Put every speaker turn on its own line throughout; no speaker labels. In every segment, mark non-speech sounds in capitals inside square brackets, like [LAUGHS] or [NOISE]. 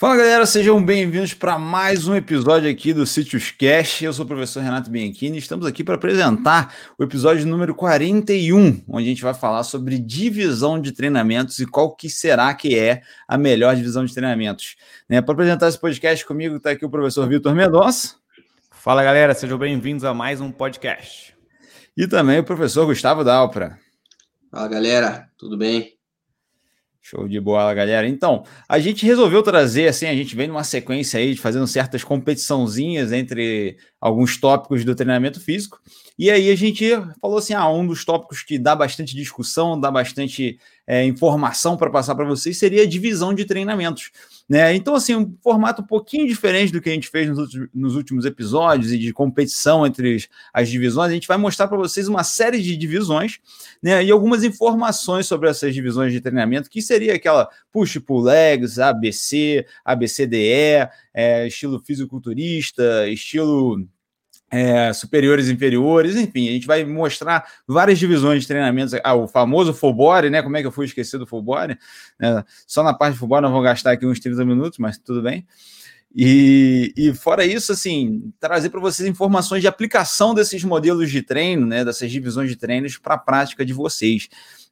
Fala galera, sejam bem-vindos para mais um episódio aqui do Sítios Cash. Eu sou o professor Renato Bianchini e estamos aqui para apresentar o episódio número 41, onde a gente vai falar sobre divisão de treinamentos e qual que será que é a melhor divisão de treinamentos. Né, para apresentar esse podcast comigo está aqui o professor Vitor Mendonça.
Fala galera, sejam bem-vindos a mais um podcast.
E também o professor Gustavo Dalpra.
Fala galera, tudo bem?
Show de bola, galera. Então, a gente resolveu trazer, assim, a gente vem numa sequência aí de fazendo certas competiçãozinhas entre alguns tópicos do treinamento físico. E aí a gente falou assim: ah, um dos tópicos que dá bastante discussão, dá bastante é, informação para passar para vocês seria a divisão de treinamentos. Né? Então, assim, um formato um pouquinho diferente do que a gente fez nos, nos últimos episódios e de competição entre as divisões, a gente vai mostrar para vocês uma série de divisões né? e algumas informações sobre essas divisões de treinamento, que seria aquela push pull legs, ABC, ABCDE, é, estilo fisiculturista, estilo é, superiores inferiores, enfim, a gente vai mostrar várias divisões de treinamentos, ah, o famoso body, né? Como é que eu fui esquecer do body? É, só na parte de body nós vamos gastar aqui uns 30 minutos, mas tudo bem. E, e fora isso, assim, trazer para vocês informações de aplicação desses modelos de treino, né? Dessas divisões de treinos para a prática de vocês.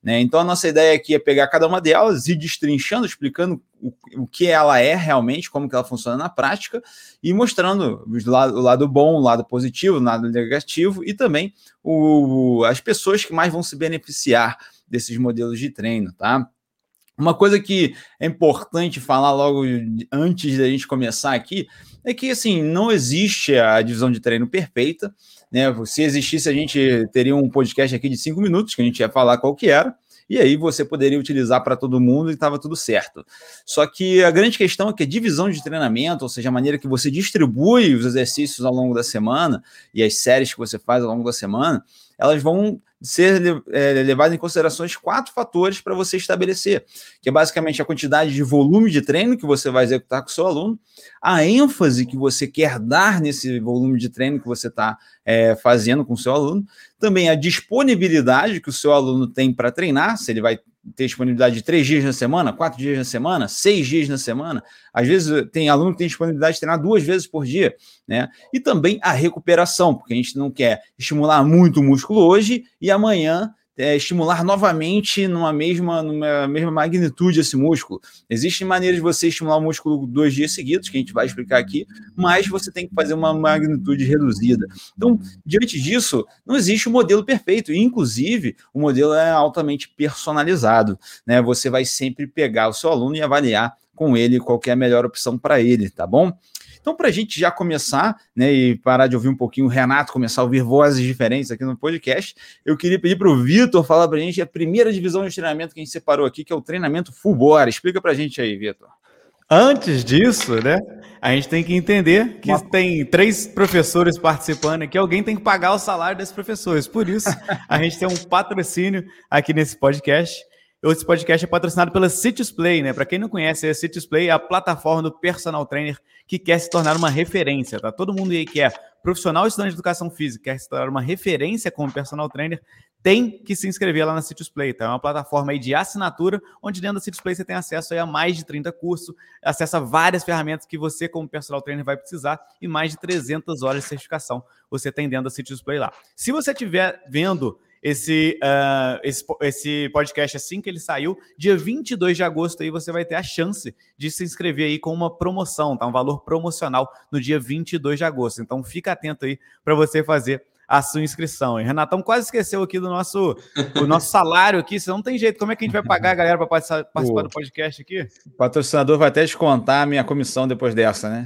Né? Então, a nossa ideia aqui é pegar cada uma delas e destrinchando, explicando o, o que ela é realmente, como que ela funciona na prática, e mostrando o lado, o lado bom, o lado positivo, o lado negativo, e também o, as pessoas que mais vão se beneficiar desses modelos de treino, tá? Uma coisa que é importante falar logo antes da gente começar aqui é que assim não existe a divisão de treino perfeita, né? Se existisse, a gente teria um podcast aqui de cinco minutos que a gente ia falar qual que era e aí você poderia utilizar para todo mundo e estava tudo certo. Só que a grande questão é que a divisão de treinamento, ou seja, a maneira que você distribui os exercícios ao longo da semana e as séries que você faz ao longo da semana, elas vão ser é, levadas em considerações quatro fatores para você estabelecer, que é basicamente a quantidade de volume de treino que você vai executar com o seu aluno, a ênfase que você quer dar nesse volume de treino que você está é, fazendo com o seu aluno, também a disponibilidade que o seu aluno tem para treinar, se ele vai ter disponibilidade de três dias na semana, quatro dias na semana, seis dias na semana. Às vezes tem aluno que tem disponibilidade de treinar duas vezes por dia, né? E também a recuperação, porque a gente não quer estimular muito o músculo hoje e amanhã é, estimular novamente numa mesma, numa mesma magnitude esse músculo. Existem maneiras de você estimular o músculo dois dias seguidos, que a gente vai explicar aqui, mas você tem que fazer uma magnitude reduzida. Então, diante disso, não existe um modelo perfeito, e, inclusive, o modelo é altamente personalizado. Né? Você vai sempre pegar o seu aluno e avaliar com ele qual é a melhor opção para ele, tá bom? Então, para a gente já começar, né, e parar de ouvir um pouquinho o Renato, começar a ouvir vozes diferentes aqui no podcast, eu queria pedir para o Vitor falar para a gente a primeira divisão de treinamento que a gente separou aqui, que é o treinamento full body. Explica para a gente aí, Vitor.
Antes disso, né, a gente tem que entender que Uma... tem três professores participando aqui, alguém tem que pagar o salário desses professores. Por isso, a gente tem um patrocínio aqui nesse podcast. Esse podcast é patrocinado pela Cities Play, né? Para quem não conhece, a Cities Play é a plataforma do personal trainer que quer se tornar uma referência, tá? Todo mundo aí que é profissional estudante de educação física, quer se tornar uma referência como personal trainer, tem que se inscrever lá na Cities Play, tá? É uma plataforma aí de assinatura, onde dentro da Cities Play você tem acesso aí a mais de 30 cursos, acesso a várias ferramentas que você como personal trainer vai precisar e mais de 300 horas de certificação você tem dentro da Cities Play lá. Se você estiver vendo esse, uh, esse, esse podcast assim que ele saiu. Dia 22 de agosto aí você vai ter a chance de se inscrever aí com uma promoção, tá? Um valor promocional no dia 22 de agosto. Então fica atento aí para você fazer a sua inscrição. E Renatão quase esqueceu aqui do nosso, do nosso salário aqui, se não tem jeito. Como é que a gente vai pagar a galera para participar, participar do podcast aqui?
O patrocinador vai até descontar a minha comissão depois dessa, né?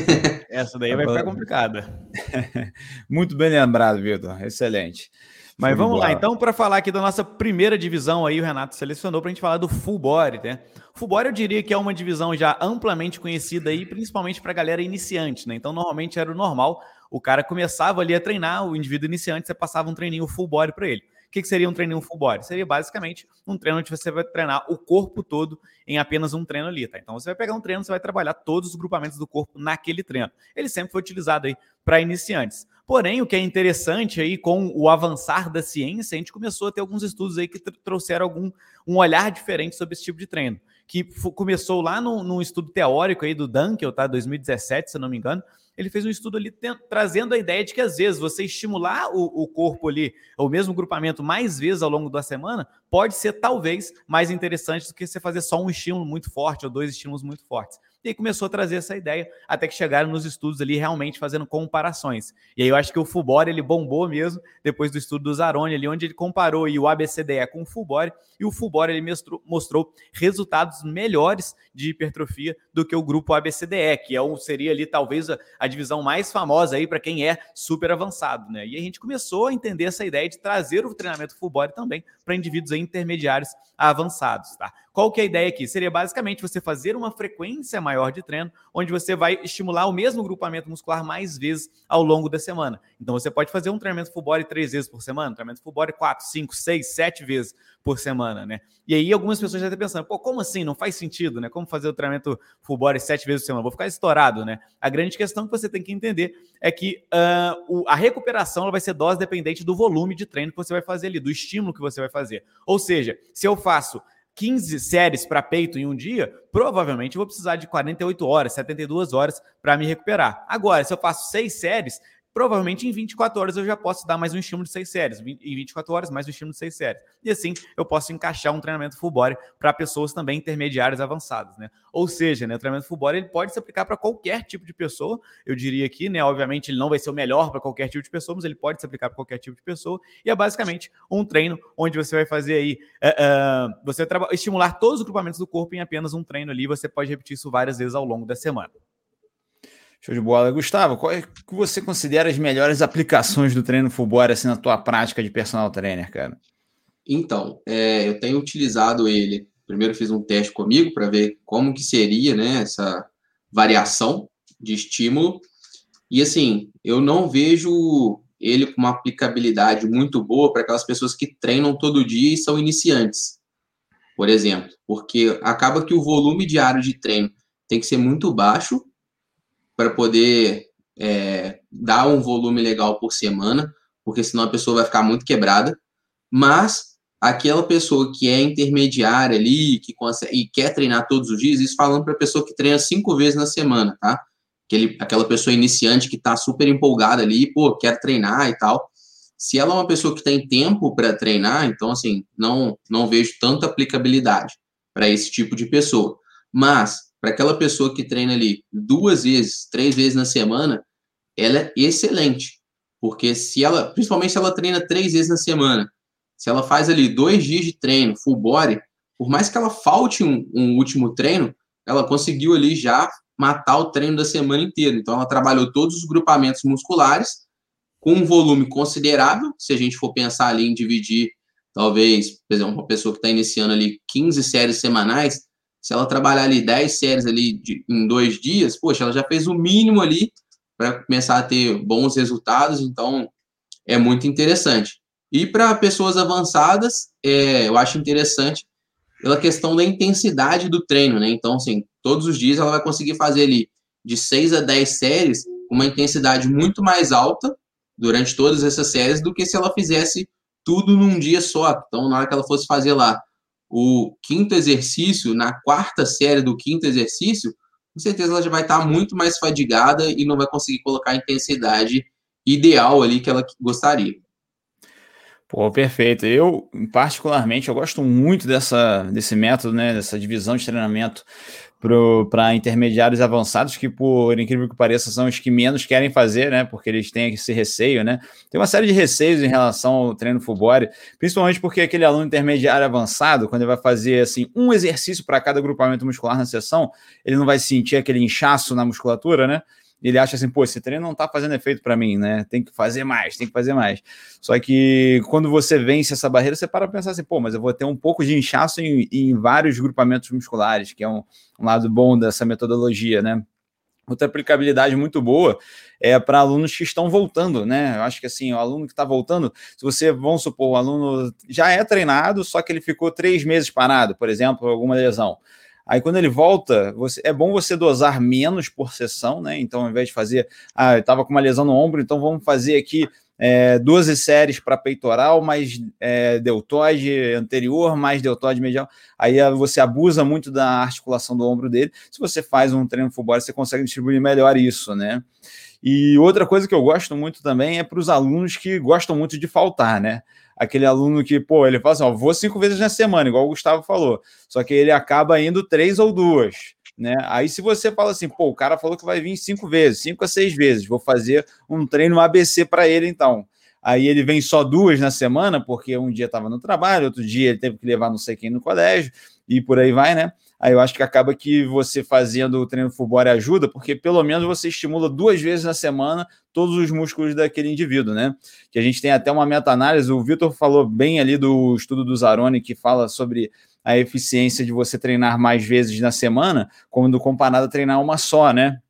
[LAUGHS]
Essa daí vai ficar complicada. [LAUGHS]
Muito bem lembrado, Vitor. Excelente.
Mas vamos lá, então, para falar aqui da nossa primeira divisão aí, o Renato selecionou para a gente falar do full body, né? Full body eu diria que é uma divisão já amplamente conhecida aí, principalmente para a galera iniciante, né? Então, normalmente era o normal, o cara começava ali a treinar, o indivíduo iniciante, você passava um treininho full body para ele. O que, que seria um treininho full body? Seria basicamente um treino onde você vai treinar o corpo todo em apenas um treino ali, tá? Então você vai pegar um treino, você vai trabalhar todos os grupamentos do corpo naquele treino. Ele sempre foi utilizado aí para iniciantes. Porém, o que é interessante aí com o avançar da ciência, a gente começou a ter alguns estudos aí que trouxeram algum um olhar diferente sobre esse tipo de treino. que começou lá num, num, estudo teórico aí do Dunkel, tá? 2017, se não me engano. Ele fez um estudo ali trazendo a ideia de que às vezes você estimular o, o corpo ali, o mesmo grupamento mais vezes ao longo da semana, pode ser talvez mais interessante do que você fazer só um estímulo muito forte ou dois estímulos muito fortes. E aí começou a trazer essa ideia, até que chegaram nos estudos ali realmente fazendo comparações. E aí eu acho que o Fubori ele bombou mesmo depois do estudo do Zaroni ali, onde ele comparou o ABCDE com o Fubori, e o Fubori ele mostrou, mostrou resultados melhores de hipertrofia do que o grupo ABCDE, que é um, seria ali talvez a, a divisão mais famosa aí para quem é super avançado, né? E a gente começou a entender essa ideia de trazer o treinamento Fubori também para indivíduos intermediários avançados, tá? Qual que é a ideia aqui? Seria basicamente você fazer uma frequência maior de treino, onde você vai estimular o mesmo grupamento muscular mais vezes ao longo da semana. Então você pode fazer um treinamento full body três vezes por semana, um treinamento full body quatro, cinco, seis, sete vezes por semana, né? E aí algumas pessoas já estão pensando, pô, como assim? Não faz sentido, né? Como fazer o treinamento full body sete vezes por semana? Vou ficar estourado, né? A grande questão que você tem que entender é que uh, a recuperação vai ser dose dependente do volume de treino que você vai fazer ali, do estímulo que você vai fazer. Ou seja, se eu faço 15 séries para peito em um dia, provavelmente eu vou precisar de 48 horas, 72 horas para me recuperar. Agora, se eu faço seis séries, provavelmente em 24 horas eu já posso dar mais um estímulo de 6 séries. Em 24 horas, mais um estímulo de 6 séries. E assim eu posso encaixar um treinamento full body para pessoas também intermediárias avançadas, né? Ou seja, né, o treinamento full body ele pode se aplicar para qualquer tipo de pessoa. Eu diria aqui, né? Obviamente ele não vai ser o melhor para qualquer tipo de pessoa, mas ele pode se aplicar para qualquer tipo de pessoa. E é basicamente um treino onde você vai fazer aí, uh, uh, você estimular todos os grupamentos do corpo em apenas um treino ali. Você pode repetir isso várias vezes ao longo da semana.
Show de bola. Gustavo, qual é que você considera as melhores aplicações do treino full body assim, na tua prática de personal trainer, cara?
Então, é, eu tenho utilizado ele. Primeiro fiz um teste comigo para ver como que seria né, essa variação de estímulo. E assim, eu não vejo ele com uma aplicabilidade muito boa para aquelas pessoas que treinam todo dia e são iniciantes, por exemplo, porque acaba que o volume diário de treino tem que ser muito baixo para poder é, dar um volume legal por semana, porque senão a pessoa vai ficar muito quebrada. Mas aquela pessoa que é intermediária ali, que consegue, e quer treinar todos os dias, isso falando para a pessoa que treina cinco vezes na semana, tá? Aquele, aquela pessoa iniciante que está super empolgada ali, pô, quer treinar e tal. Se ela é uma pessoa que tem tempo para treinar, então, assim, não, não vejo tanta aplicabilidade para esse tipo de pessoa. Mas, para aquela pessoa que treina ali duas vezes, três vezes na semana, ela é excelente. Porque se ela, principalmente se ela treina três vezes na semana, se ela faz ali dois dias de treino, full body, por mais que ela falte um, um último treino, ela conseguiu ali já matar o treino da semana inteira. Então, ela trabalhou todos os grupamentos musculares com um volume considerável. Se a gente for pensar ali em dividir, talvez, por exemplo, uma pessoa que está iniciando ali 15 séries semanais, se ela trabalhar ali 10 séries ali de, em dois dias, poxa, ela já fez o mínimo ali para começar a ter bons resultados, então é muito interessante. E para pessoas avançadas, é, eu acho interessante pela questão da intensidade do treino, né? Então, assim, todos os dias ela vai conseguir fazer ali de 6 a 10 séries com uma intensidade muito mais alta durante todas essas séries do que se ela fizesse tudo num dia só. Então, na hora que ela fosse fazer lá o quinto exercício, na quarta série do quinto exercício, com certeza ela já vai estar muito mais fadigada e não vai conseguir colocar a intensidade ideal ali que ela gostaria.
Pô, perfeito. Eu, particularmente, eu gosto muito dessa, desse método, né, dessa divisão de treinamento para intermediários avançados, que, por incrível que pareça, são os que menos querem fazer, né? Porque eles têm esse receio, né? Tem uma série de receios em relação ao treino full body, principalmente porque aquele aluno intermediário avançado, quando ele vai fazer assim um exercício para cada grupamento muscular na sessão, ele não vai sentir aquele inchaço na musculatura, né? Ele acha assim, pô, esse treino não tá fazendo efeito para mim, né? Tem que fazer mais, tem que fazer mais. Só que quando você vence essa barreira, você para pensar assim, pô, mas eu vou ter um pouco de inchaço em, em vários grupamentos musculares, que é um, um lado bom dessa metodologia, né? Outra aplicabilidade muito boa é para alunos que estão voltando, né? Eu acho que assim, o aluno que está voltando, se você, vamos supor, o aluno já é treinado, só que ele ficou três meses parado, por exemplo, alguma lesão. Aí quando ele volta, você, é bom você dosar menos por sessão, né? Então, ao invés de fazer, ah, eu estava com uma lesão no ombro, então vamos fazer aqui é, 12 séries para peitoral, mais é, deltoide anterior, mais deltoide medial. Aí você abusa muito da articulação do ombro dele. Se você faz um treino full body, você consegue distribuir melhor isso, né? E outra coisa que eu gosto muito também é para os alunos que gostam muito de faltar, né? Aquele aluno que, pô, ele fala assim: ó, vou cinco vezes na semana, igual o Gustavo falou, só que ele acaba indo três ou duas. Né? Aí, se você fala assim, pô, o cara falou que vai vir cinco vezes, cinco a seis vezes, vou fazer um treino ABC para ele, então. Aí ele vem só duas na semana, porque um dia estava no trabalho, outro dia ele teve que levar não sei quem no colégio, e por aí vai, né? Aí eu acho que acaba que você fazendo o treino full ajuda, porque pelo menos você estimula duas vezes na semana todos os músculos daquele indivíduo, né? Que a gente tem até uma meta-análise, o Vitor falou bem ali do estudo do Zaroni, que fala sobre a eficiência de você treinar mais vezes na semana, quando comparado a treinar uma só, né?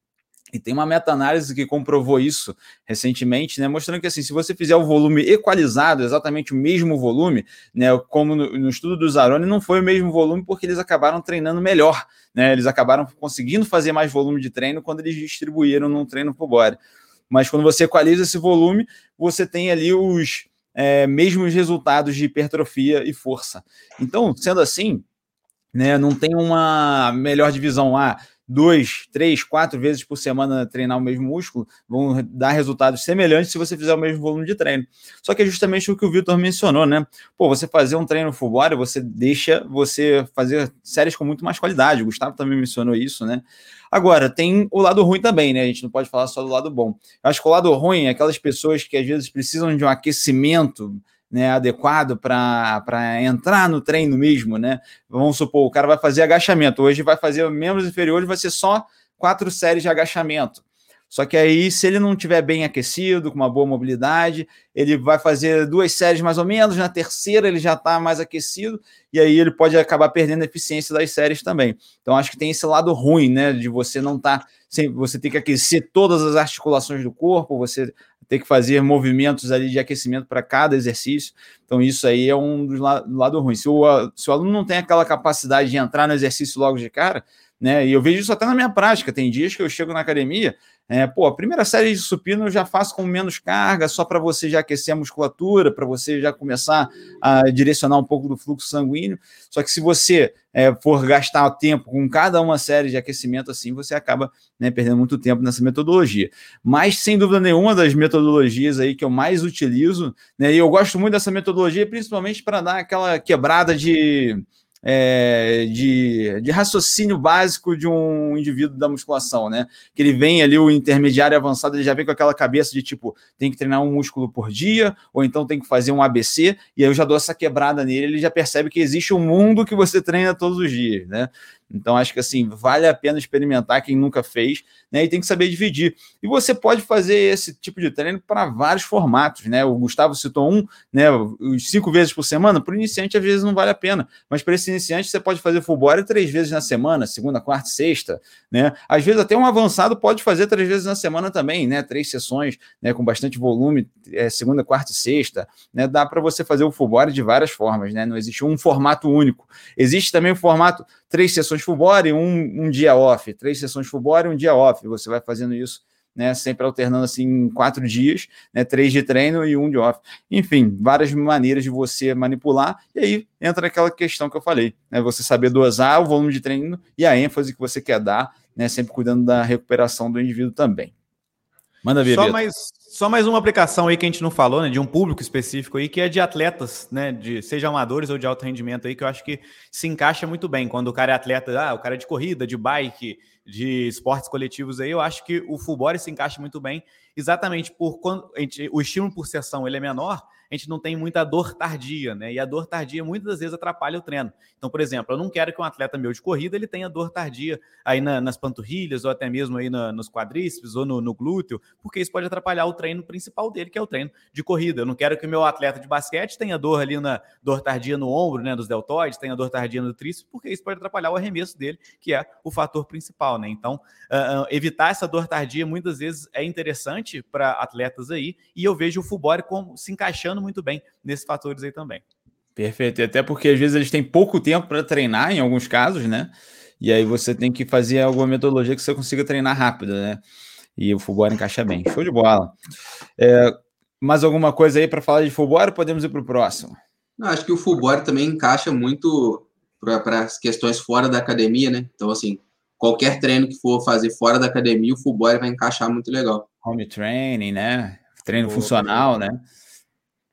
E tem uma meta-análise que comprovou isso recentemente, né, mostrando que assim, se você fizer o volume equalizado, exatamente o mesmo volume, né, como no, no estudo do Zaroni, não foi o mesmo volume porque eles acabaram treinando melhor, né, eles acabaram conseguindo fazer mais volume de treino quando eles distribuíram num treino full body. Mas quando você equaliza esse volume, você tem ali os é, mesmos resultados de hipertrofia e força. Então, sendo assim, né, não tem uma melhor divisão. Ah, duas, três, quatro vezes por semana treinar o mesmo músculo, vão dar resultados semelhantes se você fizer o mesmo volume de treino. Só que é justamente o que o Vitor mencionou, né? Pô, você fazer um treino full body, você deixa você fazer séries com muito mais qualidade. O Gustavo também mencionou isso, né? Agora, tem o lado ruim também, né? A gente não pode falar só do lado bom. Eu acho que o lado ruim é aquelas pessoas que às vezes precisam de um aquecimento né, adequado para entrar no treino mesmo, né? Vamos supor, o cara vai fazer agachamento, hoje vai fazer membros inferiores, vai ser só quatro séries de agachamento. Só que aí, se ele não tiver bem aquecido, com uma boa mobilidade, ele vai fazer duas séries mais ou menos, na terceira ele já está mais aquecido, e aí ele pode acabar perdendo a eficiência das séries também. Então, acho que tem esse lado ruim, né? De você não estar. Tá, você ter que aquecer todas as articulações do corpo, você ter que fazer movimentos ali de aquecimento para cada exercício. Então, isso aí é um dos lados lado ruins. Se o, se o aluno não tem aquela capacidade de entrar no exercício logo de cara, né? E eu vejo isso até na minha prática. Tem dias que eu chego na academia, é, pô, a primeira série de supino eu já faço com menos carga, só para você já aquecer a musculatura, para você já começar a direcionar um pouco do fluxo sanguíneo. Só que se você é, for gastar tempo com cada uma série de aquecimento assim, você acaba né, perdendo muito tempo nessa metodologia. Mas, sem dúvida nenhuma, das metodologias aí que eu mais utilizo, né, e eu gosto muito dessa metodologia, principalmente para dar aquela quebrada de é, de, de, raciocínio básico de um indivíduo da musculação, né? Que ele vem ali, o intermediário avançado, ele já vem com aquela cabeça de tipo, tem que treinar um músculo por dia, ou então tem que fazer um ABC, e aí eu já dou essa quebrada nele, ele já percebe que existe um mundo que você treina todos os dias, né? Então, acho que assim, vale a pena experimentar quem nunca fez, né? E tem que saber dividir. E você pode fazer esse tipo de treino para vários formatos, né? O Gustavo citou um, né? Cinco vezes por semana, para o iniciante, às vezes não vale a pena. Mas para esse iniciante, você pode fazer full body três vezes na semana, segunda, quarta, sexta, né? Às vezes até um avançado pode fazer três vezes na semana também, né? Três sessões, né? Com bastante volume, é, segunda, quarta e sexta, né? Dá para você fazer o full body de várias formas, né? Não existe um formato único. Existe também o formato três sessões full body, um, um dia off, três sessões full body, um dia off. Você vai fazendo isso, né? Sempre alternando assim quatro dias, né? Três de treino e um de off. Enfim, várias maneiras de você manipular. E aí entra aquela questão que eu falei, né? Você saber dosar o volume de treino e a ênfase que você quer dar, né? Sempre cuidando da recuperação do indivíduo também.
Manda ver. Só mais, só mais uma aplicação aí que a gente não falou, né, de um público específico aí, que é de atletas, né, de seja amadores ou de alto rendimento aí, que eu acho que se encaixa muito bem. Quando o cara é atleta, ah, o cara é de corrida, de bike, de esportes coletivos aí, eu acho que o full body se encaixa muito bem, exatamente por quando gente, o estímulo por sessão ele é menor, a gente não tem muita dor tardia, né? E a dor tardia muitas vezes atrapalha o treino. Então, por exemplo, eu não quero que um atleta meu de corrida ele tenha dor tardia aí na, nas panturrilhas ou até mesmo aí na, nos quadríceps ou no, no, glúteo, porque isso pode atrapalhar o treino principal dele, que é o treino de corrida. Eu não quero que o meu atleta de basquete tenha dor ali na dor tardia no ombro, né, dos deltoides, tenha dor tardia no tríceps, porque isso pode atrapalhar o arremesso dele, que é o fator principal, né? Então, uh, evitar essa dor tardia muitas vezes é interessante para atletas aí, e eu vejo o full body como se encaixando muito bem nesses fatores aí também.
Perfeito, até porque às vezes eles têm pouco tempo para treinar, em alguns casos, né? E aí você tem que fazer alguma metodologia que você consiga treinar rápido, né? E o futebol encaixa bem. Show de bola. É, Mais alguma coisa aí para falar de futebol ou podemos ir para o próximo?
Não, acho que o futebol também encaixa muito para as questões fora da academia, né? Então, assim, qualquer treino que for fazer fora da academia, o futebol vai encaixar muito legal.
Home training, né? Treino funcional, né?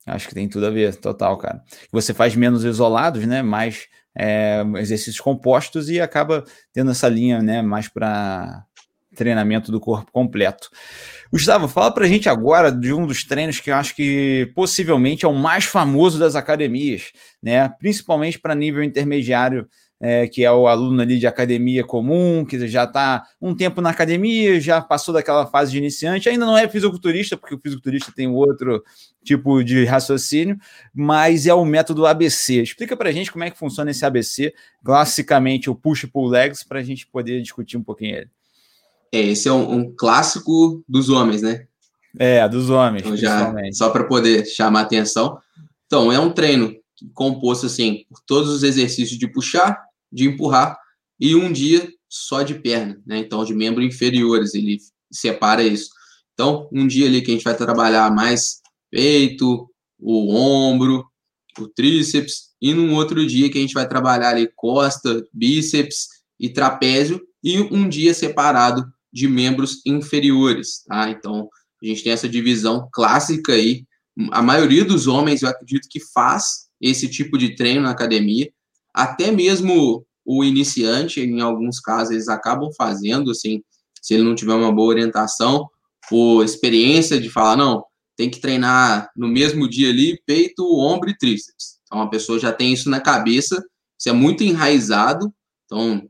Acho que tem tudo a ver, total, cara. Você faz menos isolados, né? Mais é, exercícios compostos e acaba tendo essa linha, né? Mais para treinamento do corpo completo. Gustavo, fala pra gente agora de um dos treinos que eu acho que possivelmente é o mais famoso das academias, né? Principalmente para nível intermediário, é, que é o aluno ali de academia comum, que já está um tempo na academia, já passou daquela fase de iniciante, ainda não é fisiculturista, porque o fisiculturista tem outro tipo de raciocínio, mas é o método ABC. Explica para a gente como é que funciona esse ABC, classicamente o push-pull legs, para a gente poder discutir um pouquinho ele.
É, esse é um, um clássico dos homens, né?
É, dos homens,
então, já, Só para poder chamar atenção. Então, é um treino composto, assim, por todos os exercícios de puxar, de empurrar, e um dia só de perna, né? Então, de membros inferiores, ele separa isso. Então, um dia ali que a gente vai trabalhar mais peito, o ombro, o tríceps, e num outro dia que a gente vai trabalhar ali costa, bíceps e trapézio, e um dia separado de membros inferiores, tá? Então, a gente tem essa divisão clássica aí. A maioria dos homens, eu acredito que faz esse tipo de treino na academia. Até mesmo o iniciante, em alguns casos, eles acabam fazendo, assim, se ele não tiver uma boa orientação, por experiência de falar, não, tem que treinar no mesmo dia ali, peito, ombro e tríceps. Então, a pessoa já tem isso na cabeça, isso é muito enraizado. Então,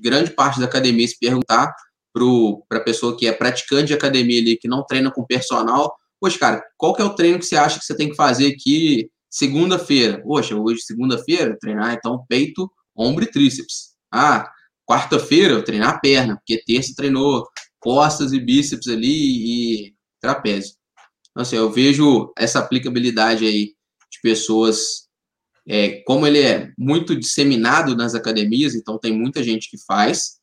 grande parte da academia se perguntar para a pessoa que é praticante de academia ali, que não treina com personal, poxa, cara, qual que é o treino que você acha que você tem que fazer aqui segunda-feira? Poxa, hoje segunda-feira, treinar então peito, ombro e tríceps. Ah, quarta-feira eu treinar perna, porque terça treinou costas e bíceps ali e trapézio. Então, assim, eu vejo essa aplicabilidade aí de pessoas, é, como ele é muito disseminado nas academias, então tem muita gente que faz,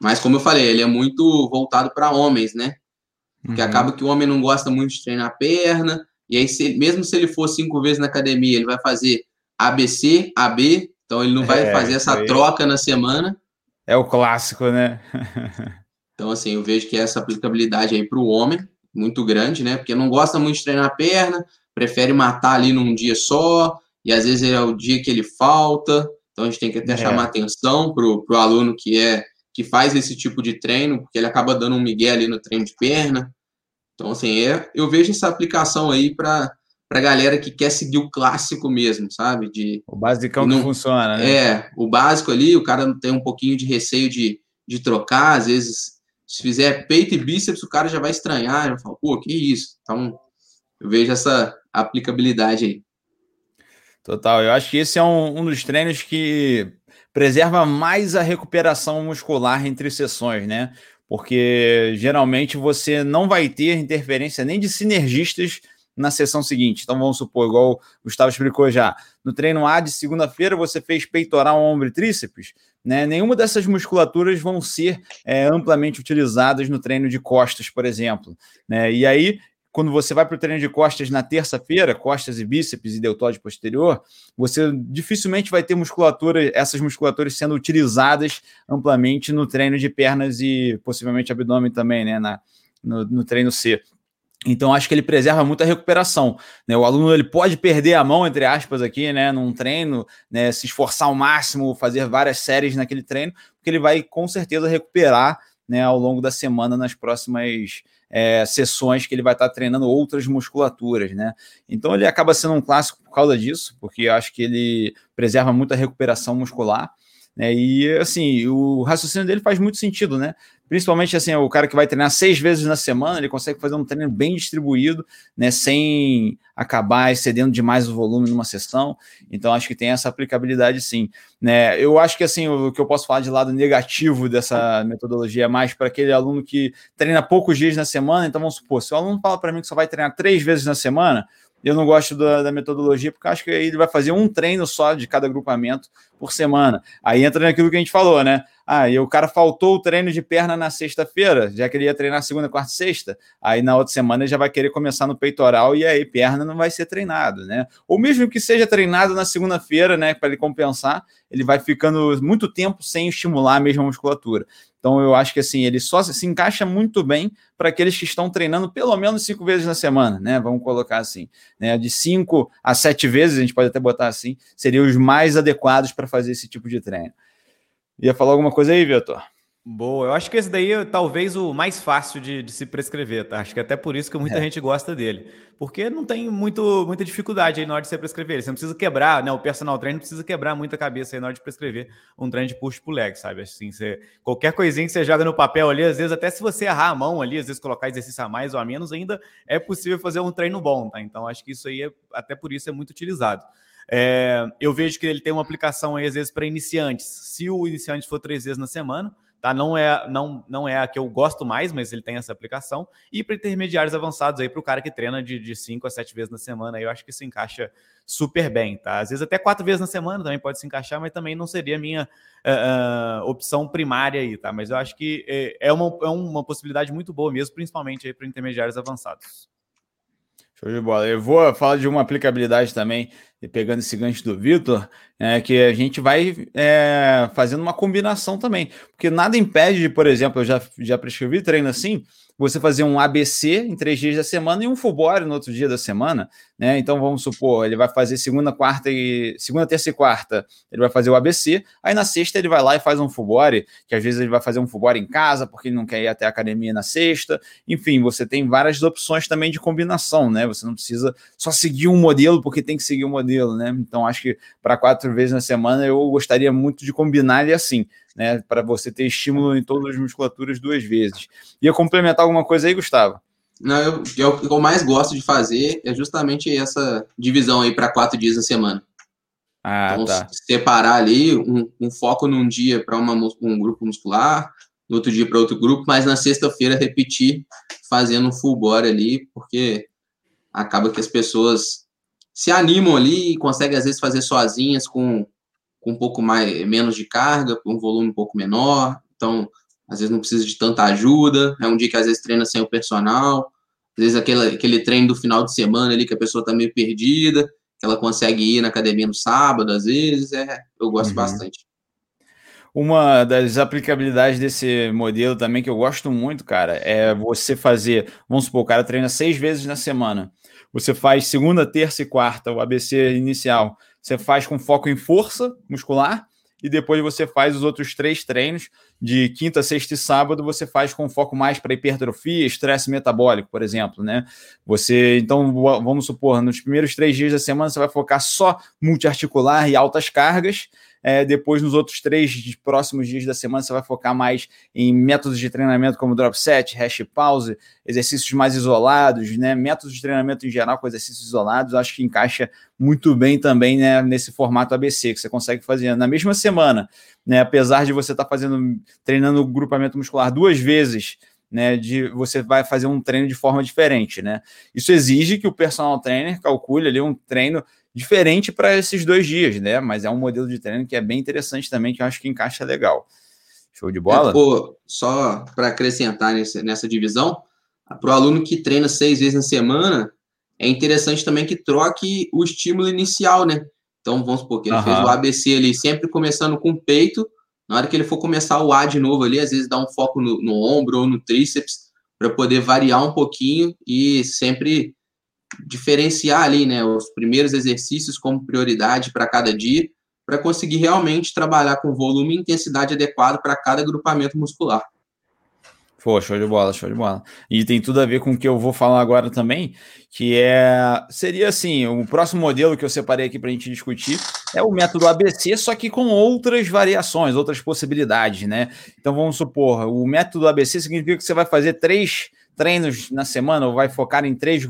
mas, como eu falei, ele é muito voltado para homens, né? Porque uhum. acaba que o homem não gosta muito de treinar a perna, e aí, se, mesmo se ele for cinco vezes na academia, ele vai fazer ABC, AB, então ele não vai é, fazer essa troca na semana.
É o clássico, né? [LAUGHS]
então, assim, eu vejo que essa aplicabilidade aí para o homem, muito grande, né? Porque não gosta muito de treinar a perna, prefere matar ali num dia só, e às vezes é o dia que ele falta. Então a gente tem que até é. chamar atenção para o aluno que é que faz esse tipo de treino, porque ele acaba dando um migué ali no treino de perna. Então, assim, é, eu vejo essa aplicação aí para para galera que quer seguir o clássico mesmo, sabe? De,
o basicão não, que funciona, né?
É, o básico ali, o cara tem um pouquinho de receio de, de trocar, às vezes, se fizer peito e bíceps, o cara já vai estranhar, já fala, pô, que isso? Então, eu vejo essa aplicabilidade aí.
Total, eu acho que esse é um, um dos treinos que preserva mais a recuperação muscular entre sessões, né? Porque geralmente você não vai ter interferência nem de sinergistas na sessão seguinte. Então vamos supor, igual o Gustavo explicou já, no treino A de segunda-feira você fez peitoral, ombro e tríceps, né? Nenhuma dessas musculaturas vão ser é, amplamente utilizadas no treino de costas, por exemplo. Né? E aí quando você vai para o treino de costas na terça-feira, costas e bíceps e deltóide posterior, você dificilmente vai ter musculatura, essas musculaturas sendo utilizadas amplamente no treino de pernas e possivelmente abdômen também, né, na, no, no treino C. Então acho que ele preserva muito a recuperação. Né? O aluno ele pode perder a mão, entre aspas, aqui, né, num treino, né, se esforçar ao máximo, fazer várias séries naquele treino, porque ele vai com certeza recuperar né, ao longo da semana nas próximas é, sessões que ele vai estar treinando outras musculaturas, né? Então ele acaba sendo um clássico por causa disso, porque eu acho que ele preserva muito a recuperação muscular. Né? E assim, o raciocínio dele faz muito sentido, né? Principalmente assim, o cara que vai treinar seis vezes na semana, ele consegue fazer um treino bem distribuído, né? Sem acabar excedendo demais o volume numa sessão. Então, acho que tem essa aplicabilidade sim. Né? Eu acho que assim, o que eu posso falar de lado negativo dessa metodologia é mais para aquele aluno que treina poucos dias na semana. Então, vamos supor, se o aluno fala para mim que só vai treinar três vezes na semana, eu não gosto da, da metodologia, porque acho que ele vai fazer um treino só de cada agrupamento por semana. Aí entra naquilo que a gente falou, né? Ah, e o cara faltou o treino de perna na sexta-feira, já que ele ia treinar segunda, quarta e sexta. Aí na outra semana ele já vai querer começar no peitoral e aí perna não vai ser treinado, né? Ou mesmo que seja treinado na segunda-feira, né, para ele compensar, ele vai ficando muito tempo sem estimular a mesma musculatura. Então eu acho que assim, ele só se encaixa muito bem para aqueles que estão treinando pelo menos cinco vezes na semana, né? Vamos colocar assim, né? De cinco a sete vezes, a gente pode até botar assim, seriam os mais adequados para fazer esse tipo de treino. Ia falar alguma coisa aí, Vitor?
Boa, eu acho que esse daí é talvez o mais fácil de, de, se prescrever, tá? Acho que é até por isso que muita é. gente gosta dele. Porque não tem muito, muita dificuldade aí na hora de você prescrever. Você não precisa quebrar, né? O personal trainer não precisa quebrar muita cabeça aí na hora de prescrever um treino de push pull leg, sabe? Assim, você, qualquer coisinha que você joga no papel ali, às vezes até se você errar a mão ali, às vezes colocar exercício a mais ou a menos, ainda é possível fazer um treino bom, tá? Então acho que isso aí, é, até por isso, é muito utilizado. É, eu vejo que ele tem uma aplicação aí, às vezes, para iniciantes. Se o iniciante for três vezes na semana, tá? Não é, não, não é a que eu gosto mais, mas ele tem essa aplicação. E para intermediários avançados aí, para o cara que treina de, de cinco a sete vezes na semana, eu acho que isso encaixa super bem, tá? Às vezes até quatro vezes na semana também pode se encaixar, mas também não seria a minha uh, uh, opção primária aí, tá? Mas eu acho que é, é uma, é uma possibilidade muito boa mesmo, principalmente aí para intermediários avançados.
Show de bola. Eu vou falar de uma aplicabilidade também, pegando esse gancho do Vitor, é, que a gente vai é, fazendo uma combinação também. Porque nada impede de, por exemplo, eu já, já prescrevi treino assim, você fazer um ABC em três dias da semana e um full body no outro dia da semana, né? Então vamos supor, ele vai fazer segunda, quarta e segunda, terça e quarta, ele vai fazer o ABC, aí na sexta ele vai lá e faz um full body, que às vezes ele vai fazer um full body em casa porque ele não quer ir até a academia na sexta. Enfim, você tem várias opções também de combinação, né? Você não precisa só seguir um modelo porque tem que seguir um modelo, né? Então acho que para quatro vezes na semana eu gostaria muito de combinar ele assim né? Para você ter estímulo em todas as musculaturas duas vezes. Ia complementar alguma coisa aí, Gustavo?
Não, eu, eu, o que eu mais gosto de fazer é justamente essa divisão aí para quatro dias na semana. Ah, então, tá. separar ali um, um foco num dia para um grupo muscular, no outro dia para outro grupo, mas na sexta-feira repetir fazendo um full body ali, porque acaba que as pessoas se animam ali e conseguem às vezes fazer sozinhas com com um pouco mais menos de carga, com um volume um pouco menor, então às vezes não precisa de tanta ajuda, é um dia que às vezes treina sem o personal, às vezes aquele, aquele treino do final de semana ali que a pessoa está meio perdida, que ela consegue ir na academia no sábado, às vezes, é, eu gosto uhum. bastante.
Uma das aplicabilidades desse modelo também que eu gosto muito, cara, é você fazer, vamos supor, o cara treina seis vezes na semana. Você faz segunda, terça e quarta, o ABC inicial. Você faz com foco em força muscular e depois você faz os outros três treinos de quinta, sexta e sábado, você faz com foco mais para hipertrofia, estresse metabólico, por exemplo, né? Você, então, vamos supor, nos primeiros três dias da semana você vai focar só multiarticular e altas cargas, é, depois, nos outros três próximos dias da semana, você vai focar mais em métodos de treinamento como drop set, hash pause, exercícios mais isolados, né? Métodos de treinamento em geral com exercícios isolados, acho que encaixa muito bem também né, nesse formato ABC, que você consegue fazer na mesma semana, né? Apesar de você estar tá fazendo, treinando o grupamento muscular duas vezes né, de você vai fazer um treino de forma diferente, né? Isso exige que o personal trainer calcule ali um treino diferente para esses dois dias, né? Mas é um modelo de treino que é bem interessante também, que eu acho que encaixa legal. Show de bola? É,
pô, só para acrescentar nessa, nessa divisão, para o aluno que treina seis vezes na semana, é interessante também que troque o estímulo inicial, né? Então, vamos supor que ele uhum. fez o ABC ali, sempre começando com o peito, na hora que ele for começar o A de novo ali, às vezes dá um foco no, no ombro ou no tríceps, para poder variar um pouquinho e sempre diferenciar ali, né, os primeiros exercícios como prioridade para cada dia, para conseguir realmente trabalhar com volume e intensidade adequado para cada agrupamento muscular.
Pô, show de bola, show de bola. E tem tudo a ver com o que eu vou falar agora também, que é seria assim, o próximo modelo que eu separei aqui para a gente discutir é o método ABC, só que com outras variações, outras possibilidades, né? Então vamos supor, o método ABC significa que você vai fazer três treinos na semana, ou vai focar em três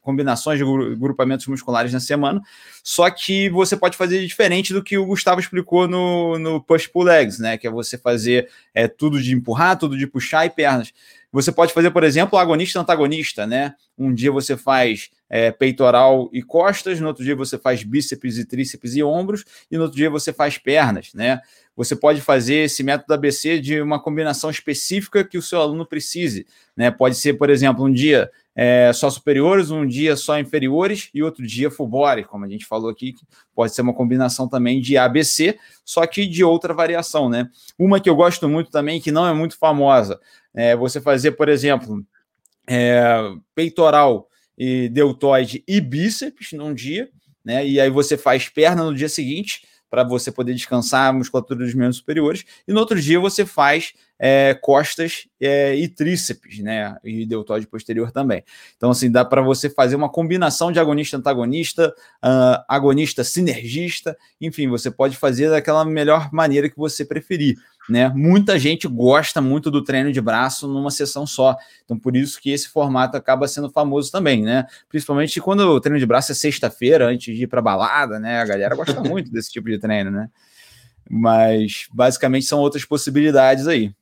combinações de grupamentos musculares na semana, só que você pode fazer diferente do que o Gustavo explicou no, no push pull legs, né? Que é você fazer é, tudo de empurrar, tudo de puxar e pernas. Você pode fazer, por exemplo, agonista antagonista, né? Um dia você faz é, peitoral e costas, no outro dia você faz bíceps e tríceps e ombros, e no outro dia você faz pernas, né? Você pode fazer esse método ABC de uma combinação específica que o seu aluno precise, né? Pode ser, por exemplo, um dia é, só superiores, um dia só inferiores e outro dia full body, como a gente falou aqui, pode ser uma combinação também de ABC, só que de outra variação, né? Uma que eu gosto muito também, que não é muito famosa, é você fazer, por exemplo, é, peitoral e deltoide e bíceps num dia, né? E aí você faz perna no dia seguinte para você poder descansar a musculatura dos membros superiores, e no outro dia você faz é, costas é, e tríceps, né? E deltoide posterior também. Então, assim, dá para você fazer uma combinação de agonista-antagonista, uh, agonista-sinergista, enfim, você pode fazer daquela melhor maneira que você preferir né? Muita gente gosta muito do treino de braço numa sessão só. Então, por isso que esse formato acaba sendo famoso também, né? Principalmente quando o treino de braço é sexta-feira, antes de ir para balada, né? A galera gosta [LAUGHS] muito desse tipo de treino, né? Mas basicamente são outras possibilidades aí.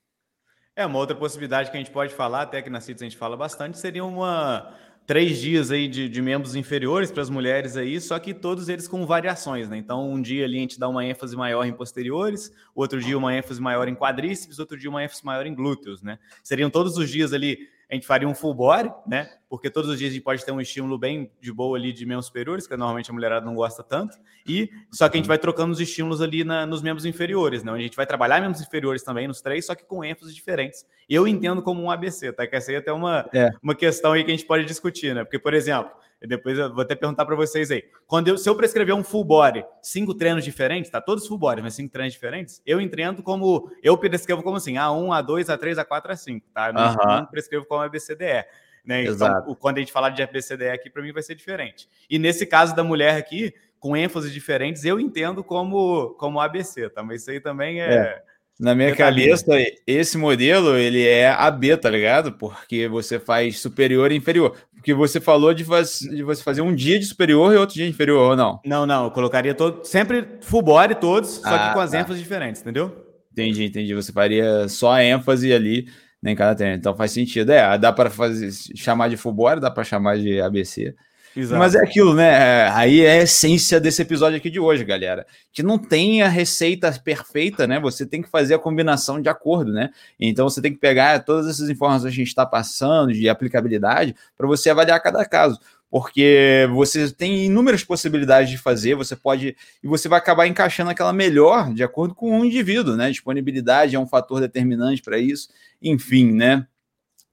É, uma outra possibilidade que a gente pode falar, até que na CITES a gente fala bastante, seria uma três dias aí de, de membros inferiores para as mulheres aí, só que todos eles com variações, né? Então, um dia ali a gente dá uma ênfase maior em posteriores, outro dia uma ênfase maior em quadríceps, outro dia uma ênfase maior em glúteos, né? Seriam todos os dias ali a gente faria um full body, né? Porque todos os dias a gente pode ter um estímulo bem de boa ali de membros superiores, que normalmente a mulherada não gosta tanto. E só que a gente vai trocando os estímulos ali na, nos membros inferiores, né? A gente vai trabalhar membros inferiores também nos três, só que com ênfases diferentes. Eu entendo como um ABC, tá? Que essa aí é até uma, é. uma questão aí que a gente pode discutir, né? Porque, por exemplo, depois eu vou até perguntar para vocês aí. Quando eu, se eu prescrever um full body, cinco treinos diferentes, tá? Todos full body, mas cinco treinos diferentes, eu entendo como. Eu prescrevo como assim: A1, A2, A3, A4, A5, tá? Eu não, não prescrevo como ABCDE. Né? Então, quando a gente falar de ABCDE aqui, para mim vai ser diferente. E nesse caso da mulher aqui, com ênfases diferentes, eu entendo como, como ABC, tá? Mas isso aí também é. é.
Na minha cabeça, esse modelo ele é AB, tá ligado? Porque você faz superior e inferior. Porque você falou de, faz, de você fazer um dia de superior e outro dia inferior, ou não?
Não, não. Eu colocaria todo, sempre full body todos, só ah, que com as tá. ênfases diferentes, entendeu?
Entendi, entendi. Você faria só a ênfase ali né, em cada treino. Então faz sentido. É, dá para fazer chamar de full body, dá para chamar de ABC. Exato. Mas é aquilo, né? É, aí é a essência desse episódio aqui de hoje, galera. Que não tem a receita perfeita, né? Você tem que fazer a combinação de acordo, né? Então você tem que pegar todas essas informações que a gente está passando de aplicabilidade para você avaliar cada caso. Porque você tem inúmeras possibilidades de fazer, você pode. E você vai acabar encaixando aquela melhor de acordo com o indivíduo, né? Disponibilidade é um fator determinante para isso, enfim, né?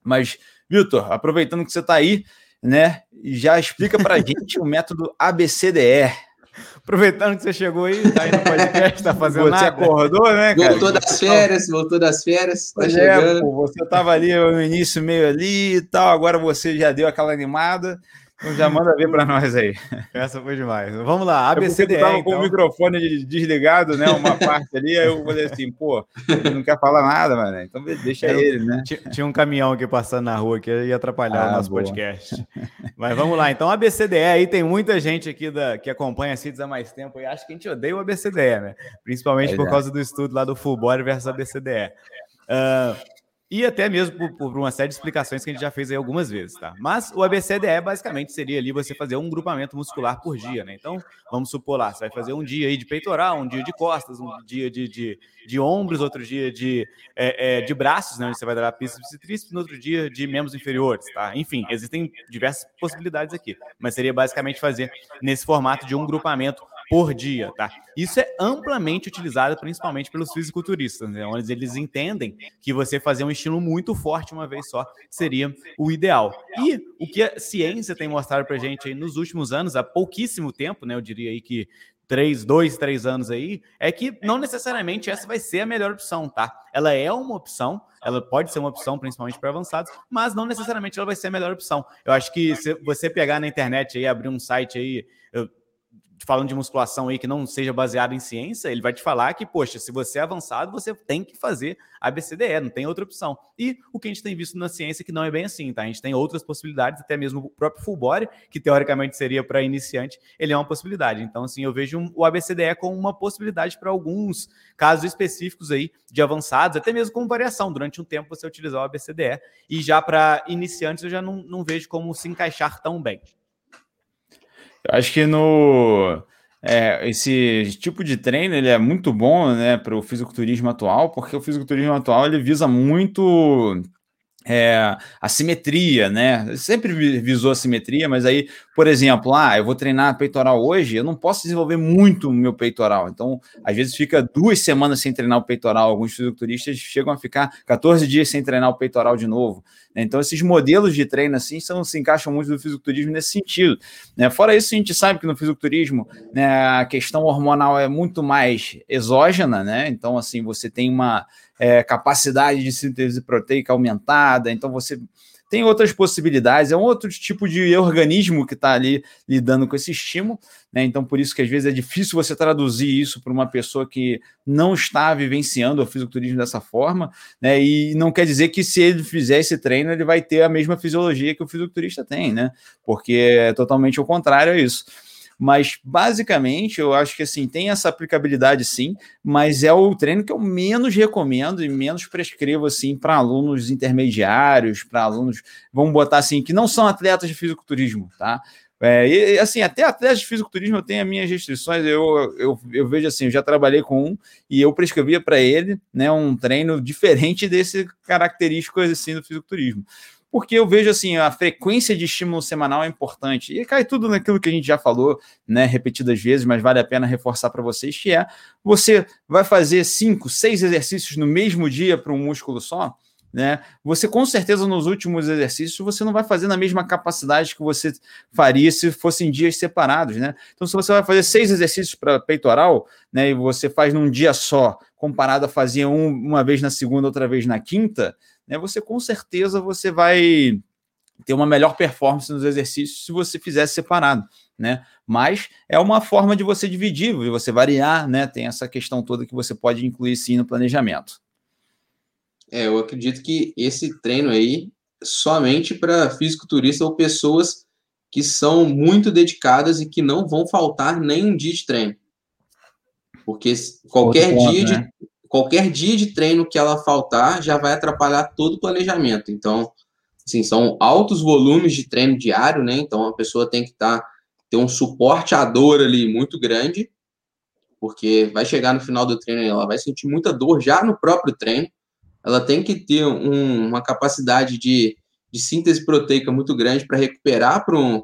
Mas, Vitor, aproveitando que você está aí, né? Já explica para a [LAUGHS] gente o método ABCDE.
Aproveitando que você chegou aí, tá aí no podcast, tá fazendo
você
nada.
acordou, né,
cara? Voltou das férias, voltou das férias,
tá é, chegando. pô, você tava ali no início meio ali e tal, agora você já deu aquela animada. Então já manda ver para nós aí.
Essa foi demais. Vamos lá, ABCDE.
Eu tava então. com o microfone desligado, né? Uma parte ali, aí eu falei assim, pô, ele não quer falar nada, mano. Então deixa eu, ele, né?
Tinha um caminhão aqui passando na rua que ia atrapalhar ah, o nosso boa. podcast. Mas vamos lá, então ABCDE aí tem muita gente aqui da, que acompanha a CITES há mais tempo e acha que a gente odeia o ABCDE, né? Principalmente é por causa do estudo lá do Full Body versus ABCDE. Uh, e até mesmo por, por, uma série de explicações que a gente já fez aí algumas vezes, tá? Mas o ABCDE basicamente seria ali você fazer um grupamento muscular por dia, né? Então, vamos supor lá, você vai fazer um dia aí de peitoral, um dia de costas, um dia de, de, de ombros, outro dia de, é, é, de braços, né? Onde você vai dar bíceps e tríceps, no outro dia de membros inferiores, tá? Enfim, existem diversas possibilidades aqui, mas seria basicamente fazer nesse formato de um grupamento por dia, tá? Isso é amplamente utilizado principalmente pelos fisiculturistas, né? onde eles entendem que você fazer um estilo muito forte uma vez só seria o ideal. E o que a ciência tem mostrado para gente aí nos últimos anos, há pouquíssimo tempo, né? Eu diria aí que três, dois, três anos aí, é que não necessariamente essa vai ser a melhor opção, tá? Ela é uma opção, ela pode ser uma opção, principalmente para avançados, mas não necessariamente ela vai ser a melhor opção. Eu acho que se você pegar na internet aí, abrir um site aí, eu falando de musculação aí que não seja baseado em ciência, ele vai te falar que, poxa, se você é avançado, você tem que fazer ABCDE, não tem outra opção. E o que a gente tem visto na ciência que não é bem assim, tá? A gente tem outras possibilidades, até mesmo o próprio full body, que teoricamente seria para iniciante, ele é uma possibilidade. Então, assim, eu vejo o ABCDE como uma possibilidade para alguns casos específicos aí de avançados, até mesmo com variação. Durante um tempo você utilizar o ABCDE, e já para iniciantes eu já não, não vejo como se encaixar tão bem.
Eu acho que no é, esse tipo de treino ele é muito bom né, para o fisiculturismo atual, porque o fisiculturismo atual ele visa muito é, a simetria, né? Sempre visou a simetria, mas aí, por exemplo, ah, eu vou treinar peitoral hoje, eu não posso desenvolver muito o meu peitoral. Então, às vezes fica duas semanas sem treinar o peitoral. Alguns fisiculturistas chegam a ficar 14 dias sem treinar o peitoral de novo. Né? Então, esses modelos de treino assim são, se encaixam muito no fisiculturismo nesse sentido. Né? Fora isso, a gente sabe que no fisiculturismo né, a questão hormonal é muito mais exógena, né? Então, assim, você tem uma é, capacidade de síntese proteica aumentada, então você tem outras possibilidades, é um outro tipo de organismo que está ali lidando com esse estímulo, né? Então, por isso que às vezes é difícil você traduzir isso para uma pessoa que não está vivenciando o fisiculturismo dessa forma, né? E não quer dizer que se ele fizer esse treino, ele vai ter a mesma fisiologia que o fisiculturista tem, né? Porque é totalmente o contrário a isso. Mas basicamente eu acho que assim tem essa aplicabilidade sim, mas é o treino que eu menos recomendo e menos prescrevo assim para alunos intermediários, para alunos, vamos botar assim, que não são atletas de fisiculturismo, tá? É, e assim, até atletas de fisiculturismo eu tenho as minhas restrições. Eu, eu, eu vejo assim, eu já trabalhei com um e eu prescrevia para ele né, um treino diferente desse característico assim do fisiculturismo porque eu vejo assim, a frequência de estímulo semanal é importante. E cai tudo naquilo que a gente já falou, né, repetidas vezes, mas vale a pena reforçar para vocês, que é você vai fazer cinco, seis exercícios no mesmo dia para um músculo só, né? Você com certeza nos últimos exercícios você não vai fazer na mesma capacidade que você faria se fossem dias separados, né? Então se você vai fazer seis exercícios para peitoral, né, e você faz num dia só, comparado a fazer um, uma vez na segunda, outra vez na quinta, né, você com certeza você vai ter uma melhor performance nos exercícios se você fizer separado, né? Mas é uma forma de você dividir, de você variar, né? Tem essa questão toda que você pode incluir sim no planejamento.
É, eu acredito que esse treino aí somente para fisiculturista ou pessoas que são muito dedicadas e que não vão faltar nem um dia de treino. Porque qualquer ponto, dia né? de qualquer dia de treino que ela faltar já vai atrapalhar todo o planejamento. Então, assim, são altos volumes de treino diário, né? Então a pessoa tem que estar tá, ter um suporte à dor ali muito grande, porque vai chegar no final do treino e ela vai sentir muita dor já no próprio treino. Ela tem que ter um, uma capacidade de, de síntese proteica muito grande para recuperar para um,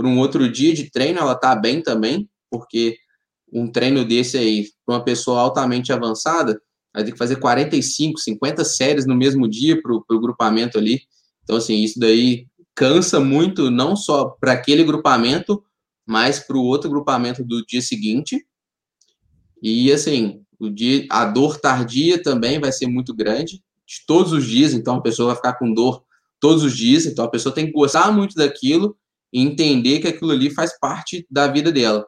um outro dia de treino. Ela tá bem também, porque um treino desse aí para uma pessoa altamente avançada, vai ter que fazer 45, 50 séries no mesmo dia para o grupamento ali. Então, assim, isso daí cansa muito, não só para aquele grupamento, mas para o outro grupamento do dia seguinte. E, assim, o dia, a dor tardia também vai ser muito grande, de todos os dias, então a pessoa vai ficar com dor todos os dias, então a pessoa tem que gostar muito daquilo e entender que aquilo ali faz parte da vida dela.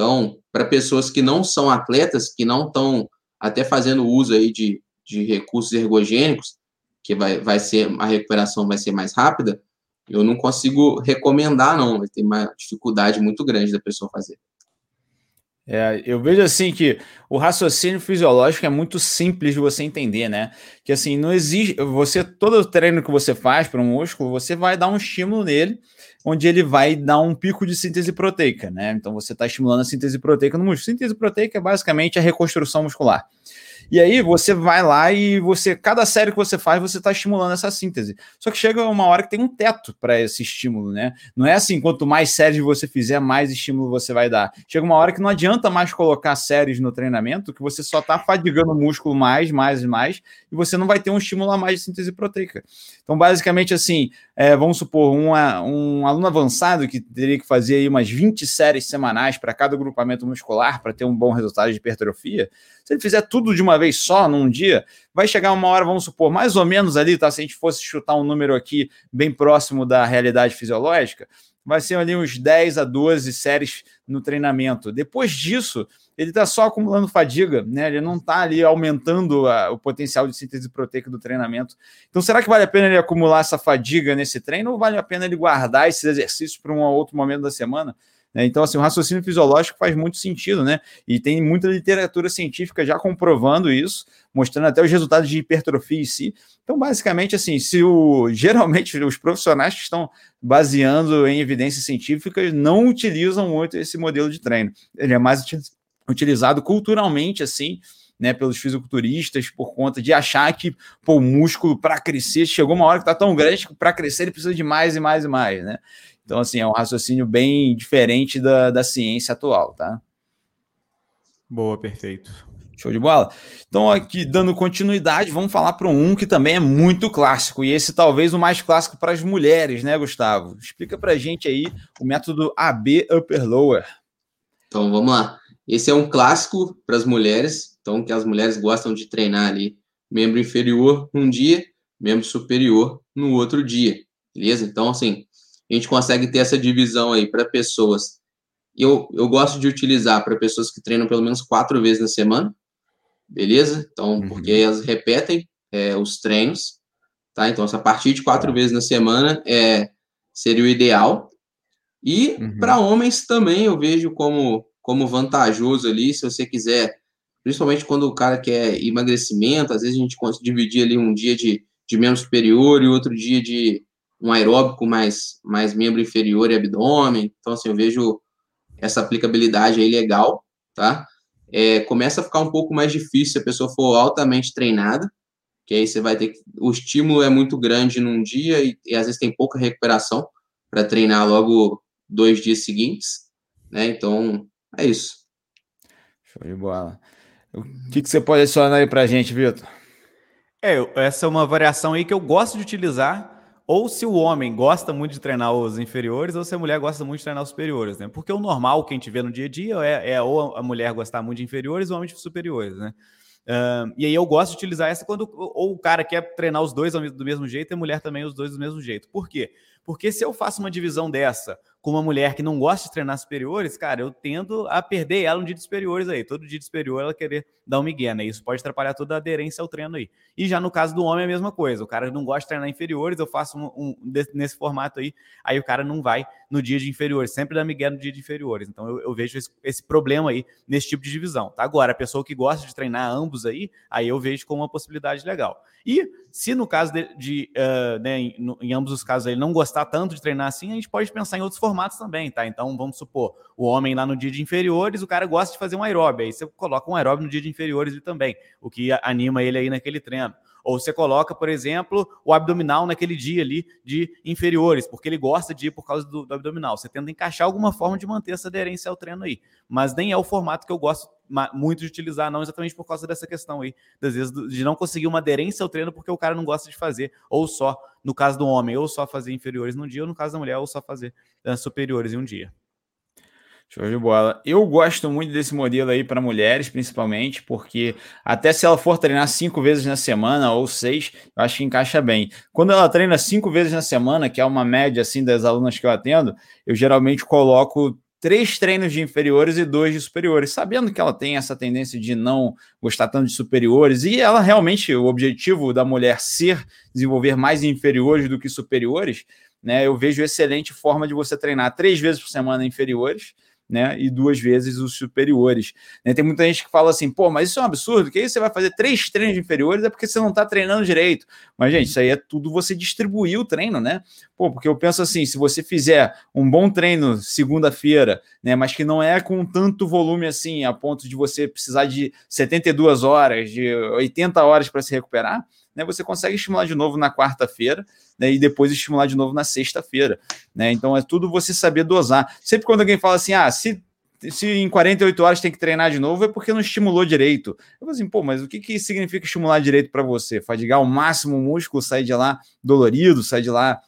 Então, para pessoas que não são atletas, que não estão até fazendo uso aí de, de recursos ergogênicos, que vai, vai ser a recuperação vai ser mais rápida, eu não consigo recomendar, não. Vai ter uma dificuldade muito grande da pessoa fazer.
É, eu vejo assim que o raciocínio fisiológico é muito simples de você entender, né? Que assim, não existe. Você, todo treino que você faz para um músculo, você vai dar um estímulo nele onde ele vai dar um pico de síntese proteica, né? Então você está estimulando a síntese proteica no músculo. Síntese proteica é basicamente a reconstrução muscular. E aí você vai lá e você, cada série que você faz, você está estimulando essa síntese. Só que chega uma hora que tem um teto para esse estímulo, né? Não é assim, quanto mais séries você fizer, mais estímulo você vai dar. Chega uma hora que não adianta mais colocar séries no treinamento, que você só está fadigando o músculo mais, mais e mais, e você não vai ter um estímulo a mais de síntese proteica. Então, basicamente, assim, é, vamos supor, uma, um aluno avançado que teria que fazer aí umas 20 séries semanais para cada grupamento muscular para ter um bom resultado de hipertrofia, se ele fizer tudo de uma vez só, num dia, vai chegar uma hora, vamos supor, mais ou menos ali, tá? Se a gente fosse chutar um número aqui bem próximo da realidade fisiológica, vai ser ali uns 10 a 12 séries no treinamento. Depois disso, ele está só acumulando fadiga, né? Ele não está ali aumentando a, o potencial de síntese proteica do treinamento. Então, será que vale a pena ele acumular essa fadiga nesse treino ou vale a pena ele guardar esses exercícios para um outro momento da semana? Né? Então, assim, o raciocínio fisiológico faz muito sentido, né? E tem muita literatura científica já comprovando isso, mostrando até os resultados de hipertrofia em si. Então, basicamente, assim, se o geralmente os profissionais que estão baseando em evidências científicas não utilizam muito esse modelo de treino. Ele é mais utilizado culturalmente, assim, né, pelos fisiculturistas por conta de achar que pô, o músculo para crescer chegou uma hora que está tão grande que para crescer ele precisa de mais e mais e mais, né? Então, assim, é um raciocínio bem diferente da, da ciência atual, tá?
Boa, perfeito.
Show de bola. Então, aqui dando continuidade, vamos falar para um que também é muito clássico, e esse talvez o mais clássico para as mulheres, né, Gustavo? Explica para a gente aí o método AB Upper Lower.
Então, vamos lá. Esse é um clássico para as mulheres, então que as mulheres gostam de treinar ali membro inferior num dia, membro superior no outro dia, beleza? Então, assim, a gente consegue ter essa divisão aí para pessoas. Eu, eu gosto de utilizar para pessoas que treinam pelo menos quatro vezes na semana, beleza? Então, uhum. porque elas repetem é, os treinos, tá? Então, a partir de quatro vezes na semana é, seria o ideal. E uhum. para homens também eu vejo como, como vantajoso ali, se você quiser principalmente quando o cara quer emagrecimento, às vezes a gente consegue dividir ali um dia de, de membro superior e outro dia de um aeróbico mais, mais membro inferior e abdômen. Então, assim, eu vejo essa aplicabilidade aí legal, tá? É, começa a ficar um pouco mais difícil se a pessoa for altamente treinada, que aí você vai ter que. O estímulo é muito grande num dia e, e às vezes tem pouca recuperação para treinar logo dois dias seguintes, né? Então, é isso.
Show de bola. O que, que você pode adicionar aí para a gente, Vitor?
É, essa é uma variação aí que eu gosto de utilizar, ou se o homem gosta muito de treinar os inferiores, ou se a mulher gosta muito de treinar os superiores, né? Porque o normal que a gente vê no dia a dia é, é ou a mulher gostar muito de inferiores ou homem de superiores, né? Uh, e aí eu gosto de utilizar essa quando ou o cara quer treinar os dois do mesmo jeito e a mulher também os dois do mesmo jeito. Por quê? Porque se eu faço uma divisão dessa com uma mulher que não gosta de treinar superiores, cara, eu tendo a perder ela um dia de superiores aí. Todo dia de superior ela querer dar um migué, né? Isso pode atrapalhar toda a aderência ao treino aí. E já no caso do homem é a mesma coisa. O cara não gosta de treinar inferiores, eu faço um, um nesse formato aí, aí o cara não vai no dia de inferiores, sempre dá migué no dia de inferiores. Então eu, eu vejo esse, esse, problema aí nesse tipo de divisão, tá? Agora, a pessoa que gosta de treinar ambos aí, aí eu vejo como uma possibilidade legal. E se no caso de, de uh, né, em, em, ambos os casos ele não gostar tanto de treinar assim, a gente pode pensar em outros formatos também, tá? Então vamos supor, o homem lá no dia de inferiores, o cara gosta de fazer um aeróbio, aí você coloca um aeróbio no dia de inferiores também, o que anima ele aí naquele treino. Ou você coloca, por exemplo, o abdominal naquele dia ali de inferiores, porque ele gosta de ir por causa do, do, abdominal. Você tenta encaixar alguma forma de manter essa aderência ao treino aí. Mas nem é o formato que eu gosto muito de utilizar, não exatamente por causa dessa questão aí, às vezes, de não conseguir uma aderência ao treino porque o cara não gosta de fazer, ou só, no caso do homem, ou só fazer inferiores num dia, ou no caso da mulher, ou só fazer uh, superiores em um dia.
Show de bola. Eu gosto muito desse modelo aí para mulheres, principalmente, porque até se ela for treinar cinco vezes na semana ou seis, eu acho que encaixa bem. Quando ela treina cinco vezes na semana, que é uma média assim das alunas que eu atendo, eu geralmente coloco três treinos de inferiores e dois de superiores, sabendo que ela tem essa tendência de não gostar tanto de superiores, e ela realmente, o objetivo da mulher ser desenvolver mais inferiores do que superiores, né? Eu vejo excelente forma de você treinar três vezes por semana inferiores né? E duas vezes os superiores. Né? Tem muita gente que fala assim, pô, mas isso é um absurdo, que aí você vai fazer três treinos inferiores é porque você não está treinando direito. Mas, gente, isso aí é tudo você distribuir o treino, né? Pô, porque eu penso assim, se você fizer um bom treino segunda-feira, né? Mas que não é com tanto volume assim, a ponto de você precisar de 72 horas, de 80 horas para se recuperar, né, você consegue estimular de novo na quarta-feira né, e depois estimular de novo na sexta-feira. Né? Então é tudo você saber dosar. Sempre quando alguém fala assim, ah, se se em 48 horas tem que treinar de novo, é porque não estimulou direito. Eu falo assim, pô, mas o que, que significa estimular direito para você? Fadigar ao máximo o músculo, sair de lá dolorido, sair de lá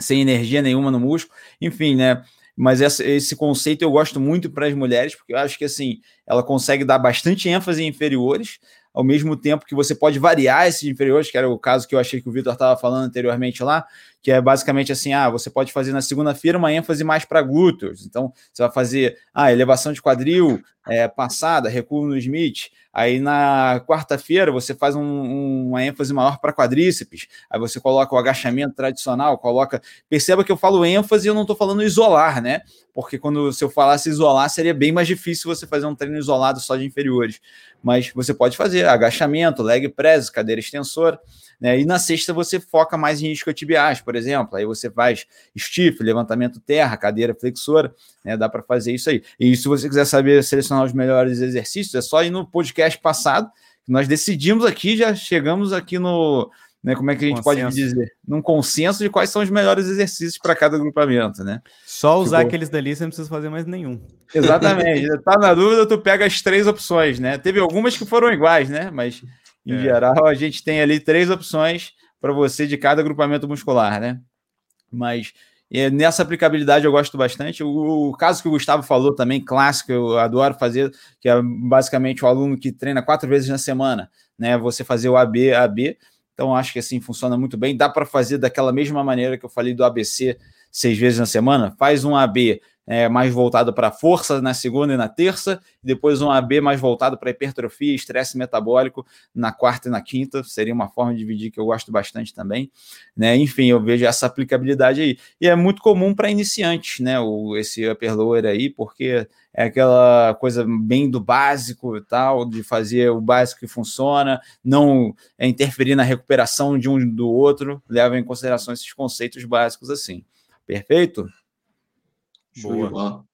sem energia nenhuma no músculo, enfim, né? Mas essa, esse conceito eu gosto muito para as mulheres, porque eu acho que assim ela consegue dar bastante ênfase em inferiores, ao mesmo tempo que você pode variar esses inferiores, que era o caso que eu achei que o Vitor estava falando anteriormente lá, que é basicamente assim: ah, você pode fazer na segunda-feira uma ênfase mais para glúteos. Então, você vai fazer ah, elevação de quadril, é, passada, recuo no Smith. Aí na quarta-feira você faz um, um, uma ênfase maior para quadríceps. Aí você coloca o agachamento tradicional, coloca. Perceba que eu falo ênfase e eu não estou falando isolar, né? Porque quando se eu falasse isolar, seria bem mais difícil você fazer um treino isolado só de inferiores. Mas você pode fazer agachamento, leg press, cadeira extensora. Né? E na sexta você foca mais em isquiotibiais, por exemplo. Aí você faz stiff, levantamento terra, cadeira flexora, né? Dá para fazer isso aí. E se você quiser saber selecionar os melhores exercícios, é só ir no podcast passado. Nós decidimos aqui, já chegamos aqui no, né, como é que a gente consenso. pode dizer? Num consenso de quais são os melhores exercícios para cada agrupamento, né?
Só usar Ficou... aqueles dali, você não precisa fazer mais nenhum.
Exatamente. [LAUGHS] tá na dúvida, tu pega as três opções, né? Teve algumas que foram iguais, né? Mas em é. geral, a gente tem ali três opções para você de cada agrupamento muscular, né? Mas é, nessa aplicabilidade eu gosto bastante. O, o, caso que o Gustavo falou também, clássico, eu adoro fazer, que é basicamente o aluno que treina quatro vezes na semana, né? Você fazer o AB, AB. Então, acho que assim funciona muito bem. Dá para fazer daquela mesma maneira que eu falei do ABC seis vezes na semana. Faz um AB é, mais voltado para força na segunda e na terça, e depois um AB mais voltado para hipertrofia, estresse metabólico na quarta e na quinta. Seria uma forma de dividir que eu gosto bastante também. Né? Enfim, eu vejo essa aplicabilidade aí. E é muito comum para iniciantes, né? O, esse upper lower aí, porque é aquela coisa bem do básico e tal, de fazer o básico que funciona, não é interferir na recuperação de um do outro, leva em consideração esses conceitos básicos assim. Perfeito? Boa.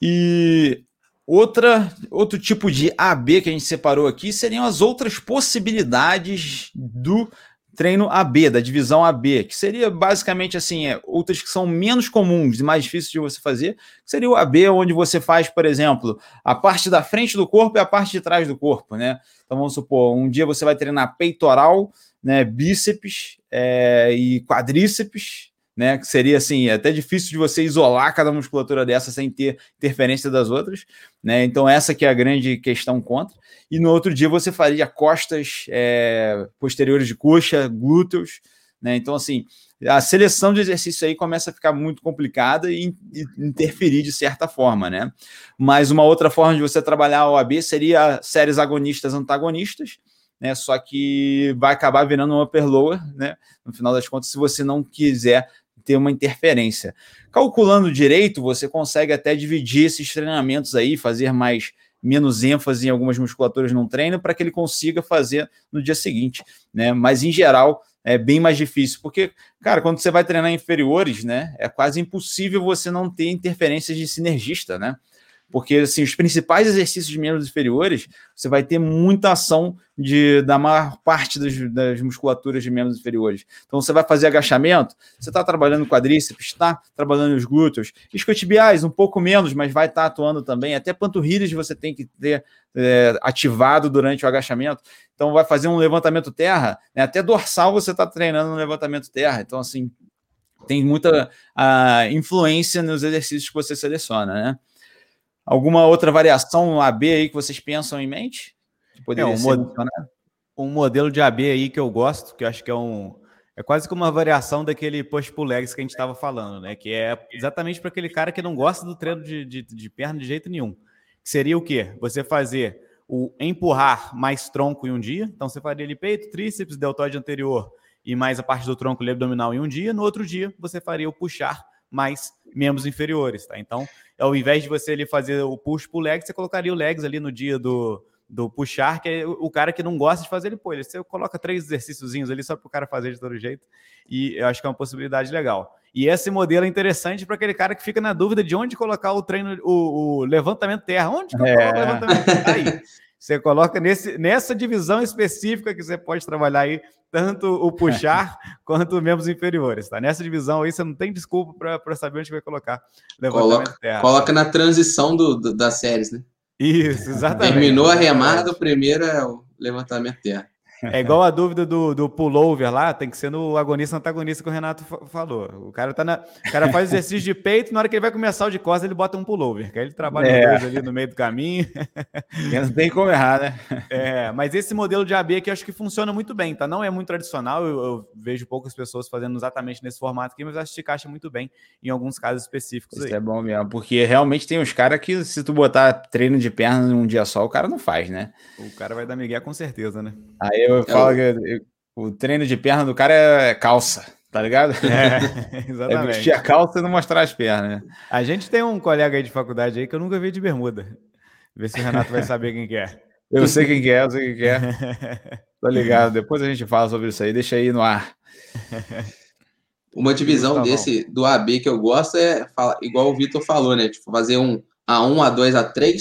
E outra, outro tipo de AB que a gente separou aqui seriam as outras possibilidades do treino AB, da divisão AB, que seria basicamente assim, é, outras que são menos comuns e mais difíceis de você fazer, seria o AB, onde você faz, por exemplo, a parte da frente do corpo e a parte de trás do corpo, né? Então vamos supor, um dia você vai treinar peitoral, né, bíceps é, e quadríceps, né? Que seria assim, é até difícil de você isolar cada musculatura dessa sem ter interferência das outras, né? Então, essa que é a grande questão contra. E no outro dia você faria costas é, posteriores de coxa, glúteos, né? Então, assim, a seleção de exercício aí começa a ficar muito complicada e, interferir de certa forma, né? Mas uma outra forma de você trabalhar a OAB seria séries agonistas antagonistas, né? Só que vai acabar virando um upper lower, né? No final das contas, se você não quiser ter uma interferência. Calculando direito, você consegue até dividir esses treinamentos aí, fazer mais menos ênfase em algumas musculaturas num treino para que ele consiga fazer no dia seguinte, né? Mas em geral é bem mais difícil, porque, cara, quando você vai treinar inferiores, né, é quase impossível você não ter interferências de sinergista, né? Porque assim, os principais exercícios de membros inferiores, você vai ter muita ação de, da maior parte das, das musculaturas de membros inferiores. Então, você vai fazer agachamento, você está trabalhando quadríceps, está trabalhando os glúteos, isquiotibiais, um pouco menos, mas vai estar tá atuando também. Até panturrilhas você tem que ter é, ativado durante o agachamento. Então, vai fazer um levantamento terra, né? até dorsal você está treinando no levantamento terra. Então, assim, tem muita a, influência nos exercícios que você seleciona, né? Alguma outra variação AB aí que vocês pensam em mente?
Que poderia é, um, mod um modelo de AB aí que eu gosto, que eu acho que é um. É quase como uma variação daquele push pull legs que a gente estava falando, né? Que é exatamente para aquele cara que não gosta do treino de, de, de perna de jeito nenhum. Que seria o quê? Você fazer o empurrar mais tronco em um dia. Então você faria ali peito, tríceps, deltoide anterior e mais a parte do tronco abdominal em um dia. No outro dia você faria o puxar mais membros inferiores, tá? Então, ao invés de você ali fazer o push pull legs, você colocaria o legs ali no dia do, do puxar, que é o cara que não gosta de fazer ele pô, você coloca três exercíciozinhos ali só para o cara fazer de todo jeito, e eu acho que é uma possibilidade legal. E esse modelo é interessante para aquele cara que fica na dúvida de onde colocar o treino, o, o levantamento terra. Onde que eu é. o levantamento terra? Aí. [LAUGHS] Você coloca nesse, nessa divisão específica que você pode trabalhar aí, tanto o puxar [LAUGHS] quanto membros inferiores, tá? Nessa divisão aí você não tem desculpa para saber onde vai colocar.
Coloca, coloca na transição do, do, das séries, né?
Isso, exatamente.
Terminou a remada, o primeiro é o levantamento terra.
É igual a dúvida do, do pullover lá, tem que ser no agonista antagonista que o Renato falou. O cara, tá na, o cara faz exercício de peito, na hora que ele vai começar o de costas, ele bota um pullover, que aí ele trabalha é. ali no meio do caminho. [LAUGHS]
Não tem como errar, né?
É, mas esse modelo de AB aqui acho que funciona muito bem, tá? Não é muito tradicional, eu, eu vejo poucas pessoas fazendo exatamente nesse formato aqui, mas acho que encaixa muito bem em alguns casos específicos.
Isso aí. é bom mesmo, porque realmente tem uns caras que, se tu botar treino de perna num dia só, o cara não faz, né?
O cara vai dar migué com certeza, né?
Aí eu é falo que eu, o treino de perna do cara é calça, tá ligado?
É, [LAUGHS] exatamente. É
vestir a calça e não mostrar as pernas. Né?
A gente tem um colega aí de faculdade aí que eu nunca vi de bermuda. Vê se o Renato vai saber quem que é.
Eu sei quem que é, eu sei quem que é. [LAUGHS] Tô ligado. Depois a gente fala sobre isso aí. Deixa aí no ar.
Uma divisão tá desse do AB que eu gosto é igual o Vitor falou, né? Tipo, fazer um A1, A2, A3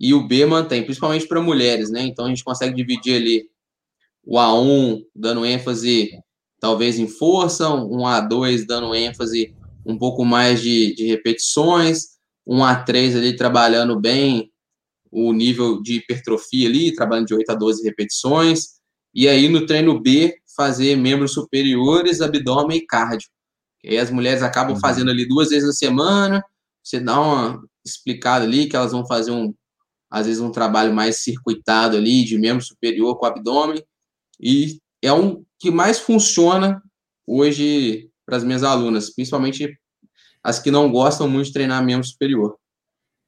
e o B mantém, principalmente para mulheres, né? Então a gente consegue dividir ali o A1 dando ênfase talvez em força, um A2 dando ênfase um pouco mais de, de repetições, um A3 ali trabalhando bem o nível de hipertrofia ali, trabalhando de 8 a 12 repetições, e aí no treino B fazer membros superiores, abdômen e cardio. E aí as mulheres acabam uhum. fazendo ali duas vezes na semana, você dá uma explicada ali que elas vão fazer um, às vezes um trabalho mais circuitado ali, de membro superior com abdômen, e é um que mais funciona hoje para as minhas alunas, principalmente as que não gostam muito de treinar membro superior.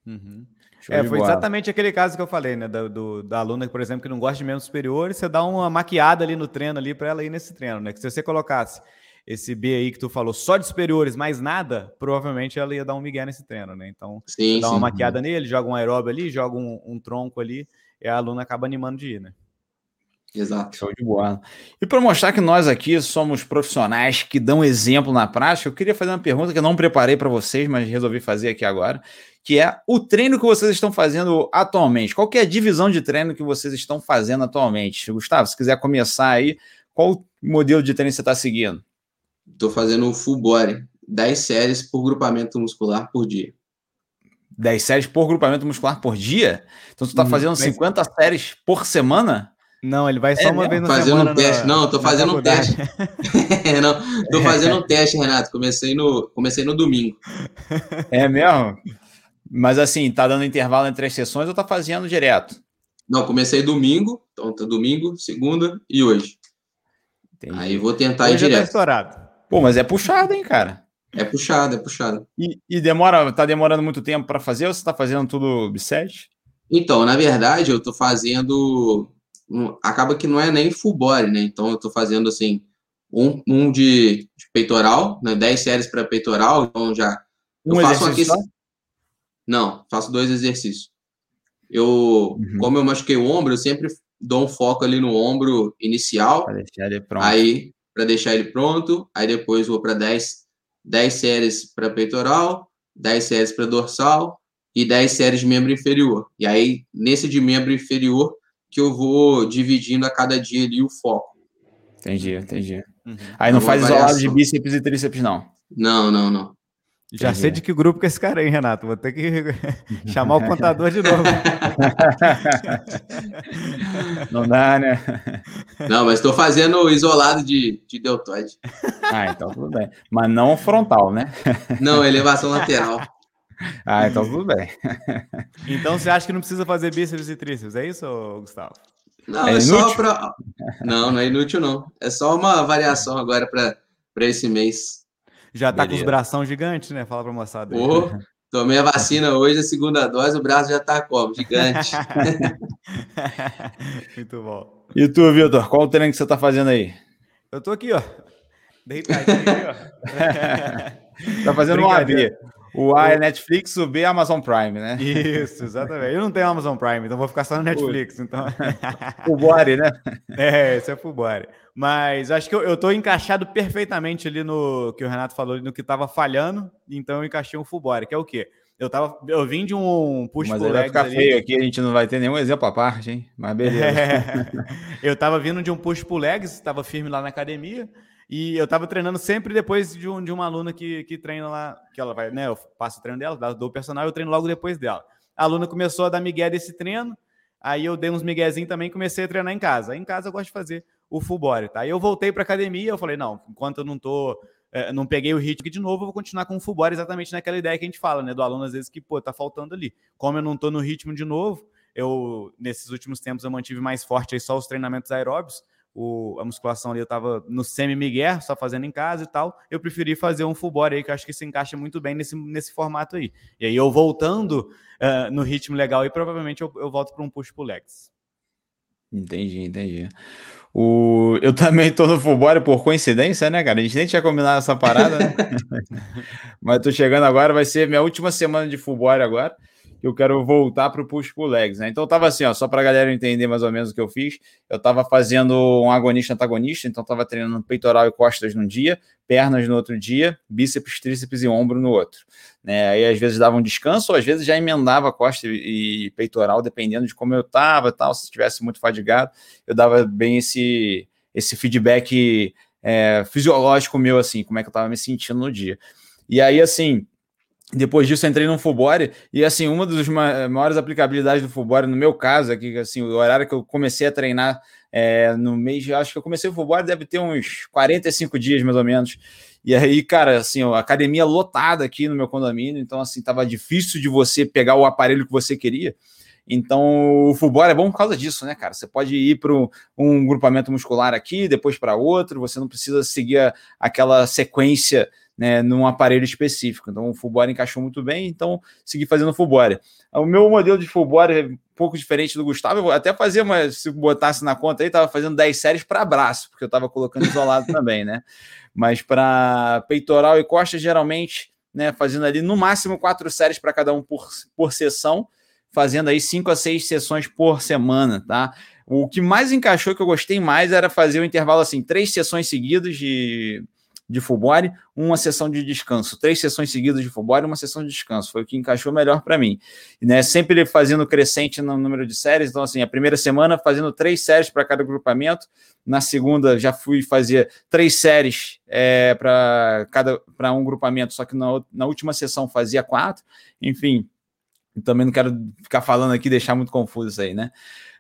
Uhum. É, foi exatamente aquele caso que eu falei, né? Da, do, da aluna, por exemplo, que não gosta de membros superiores, você dá uma maquiada ali no treino ali para ela ir nesse treino, né? Que se você colocasse esse B aí que tu falou só de superiores, mais nada, provavelmente ela ia dar um migué nesse treino, né? Então, sim, dá uma sim. maquiada nele, joga um aeróbio ali, joga um, um tronco ali, e a aluna acaba animando de ir, né?
Exato.
Show de bola. E para mostrar que nós aqui somos profissionais que dão exemplo na prática, eu queria fazer uma pergunta que eu não preparei para vocês, mas resolvi fazer aqui agora, que é o treino que vocês estão fazendo atualmente. Qual é a divisão de treino que vocês estão fazendo atualmente? Gustavo, se quiser começar aí, qual modelo de treino você está seguindo?
Estou fazendo full body, 10 séries por grupamento muscular por dia.
10 séries por grupamento muscular por dia? Então você está hum, fazendo 50 séries por semana?
Não, ele vai só é, uma vez na
fazendo
semana.
Um teste. Na, não, tô fazendo um teste. [LAUGHS] não, tô fazendo um teste, Renato. Comecei no, comecei no domingo. [LAUGHS]
É mesmo? Mas assim, tá dando intervalo entre as sessões ou tá fazendo direto?
Não, comecei domingo, então tá domingo, segunda e hoje. Entendi. Aí vou tentar hoje ir tá direto. Tá
estourado.
Pô, mas é puxado, hein, cara?
É puxado, é puxado.
E, e demora, tá demorando muito tempo para fazer ou você tá fazendo tudo bisete?
Então, na verdade, eu tô fazendo acaba que não é nem full body, né? Então eu tô fazendo assim, um, um de, de peitoral, né? 10 séries para peitoral, então já.
Um eu faço aqui.
Não, faço dois exercícios. Eu, uhum. como eu machuquei o ombro, eu sempre dou um foco ali no ombro inicial.
Para deixar ele pronto.
Aí, para deixar ele pronto. Aí depois vou para 10, 10 séries para peitoral, 10 séries para dorsal e 10 séries de membro inferior. E aí, nesse de membro inferior, que eu vou dividindo a cada dia ali o foco.
Entendi, entendi. Uhum. Aí não faz isolado de bíceps e tríceps, não.
Não, não, não.
Já entendi. sei de que grupo que é esse cara aí, Renato. Vou ter que [LAUGHS] chamar o contador de novo. [LAUGHS]
não dá, né?
Não, mas estou fazendo isolado de, de deltoide.
Ah, então tudo bem. Mas não frontal, né?
Não, elevação lateral. [LAUGHS]
Ah, então tudo bem. [LAUGHS]
Então você acha que não precisa fazer bíceps e tríceps, é isso, Gustavo?
Não, é, é só para. Não, não é inútil, não. É só uma variação agora para esse mês.
Já tá Beleza. com os bração gigantes, né? Fala para moçada.
Oh, [LAUGHS] tomei a vacina hoje, a segunda dose, o braço já tá como? Gigante.
Muito bom.
E tu, Vitor, qual o treino que você tá fazendo aí?
Eu tô aqui, ó. Deitadinho, ó.
tá fazendo um AB. O A é Netflix, o B é Amazon Prime, né?
Isso, exatamente. Eu não tenho Amazon Prime, então vou ficar só no Netflix. Então... [LAUGHS]
Full body, né?
É, esse é full body. Mas acho que eu, eu tô encaixado perfeitamente ali no que o Renato falou, no que tava falhando, então eu encaixei um full body, que é o quê? Eu, tava, eu vim de um push
Mas vai ficar ali. feio aqui, a gente não vai ter nenhum exemplo à parte, hein? Mas beleza. [LAUGHS] É,
eu tava vindo de um push pull legs, estava firme lá na academia. E eu tava treinando sempre depois de, um, de uma aluna que, que treina lá, que ela vai, né? Eu passo o treino dela, dou o personal, eu treino logo depois dela. A aluna começou a dar migué desse treino, Aí eu dei uns miguezinhos também comecei a treinar em casa. Aí em casa eu gosto de fazer o full body, tá? Aí eu voltei para academia, eu falei, não, enquanto eu não tô é, não peguei o ritmo aqui de novo, eu vou continuar com o full body exatamente naquela ideia que a gente fala, né, do aluno às vezes que, pô, tá faltando ali. Como eu não tô no ritmo de novo, eu nesses últimos tempos eu mantive mais forte aí só os treinamentos aeróbicos, o, a musculação ali eu tava no semi-miguel, só fazendo em casa e tal, eu preferi fazer um full body aí, que eu acho que se encaixa muito bem nesse, nesse formato aí. E aí eu voltando uh, no ritmo legal aí, provavelmente eu, eu volto para um push pull legs.
Entendi, entendi. O... Eu também tô no full body por coincidência, né, cara? A gente nem tinha combinado essa parada, né? [LAUGHS] Mas tô chegando agora, vai ser minha última semana de full body agora que eu quero voltar para o push pull legs, né? Então tava assim, ó, só para a galera entender mais ou menos o que eu fiz. Eu tava fazendo um agonista antagonista, então tava treinando peitoral e costas num dia, pernas no outro dia, bíceps, tríceps e ombro no outro, né? Aí às vezes dava um descanso, ou às vezes já emendava costa e peitoral, dependendo de como eu tava, tal. Se estivesse muito fadigado, eu dava bem esse esse feedback é, fisiológico meu, assim, como é que eu tava me sentindo no dia. E aí, assim, depois disso, entrei no Fubore e, assim, uma das maiores aplicabilidades do Fubore, no meu caso, aqui, assim, o horário que eu comecei a treinar é, no mês, acho que eu comecei o Fubore, deve ter uns 45 dias, mais ou menos. E aí, cara, assim, a academia lotada aqui no meu condomínio, então, assim, tava difícil de você pegar o aparelho que você queria. Então, o futebol é bom por causa disso, né, cara? Você pode ir para um grupamento muscular aqui, depois para outro, você não precisa seguir aquela sequência né, num aparelho específico. Então o full encaixou muito bem, então segui fazendo full body. O meu modelo de full body é um pouco diferente do Gustavo. Eu até fazia uma, se botasse na conta aí, estava fazendo 10 séries para braço, porque eu estava colocando isolado [LAUGHS] também, né? Mas para peitoral e costa, geralmente, né, fazendo ali no máximo quatro séries para cada um por, por sessão, fazendo aí cinco a seis sessões por semana, tá? O que mais encaixou, que eu gostei mais, era fazer o um intervalo assim, três sessões seguidas de de full body, uma sessão de descanso, três sessões seguidas de full body, uma sessão de descanso. Foi o que encaixou melhor para mim. E, né, sempre fazendo crescente no número de séries. Então, assim, a primeira semana fazendo três séries para cada grupamento. Na segunda já fui fazer três séries é, para cada para um grupamento, só que na, na última sessão fazia quatro. Enfim, também não quero ficar falando aqui, deixar muito confuso isso aí, né?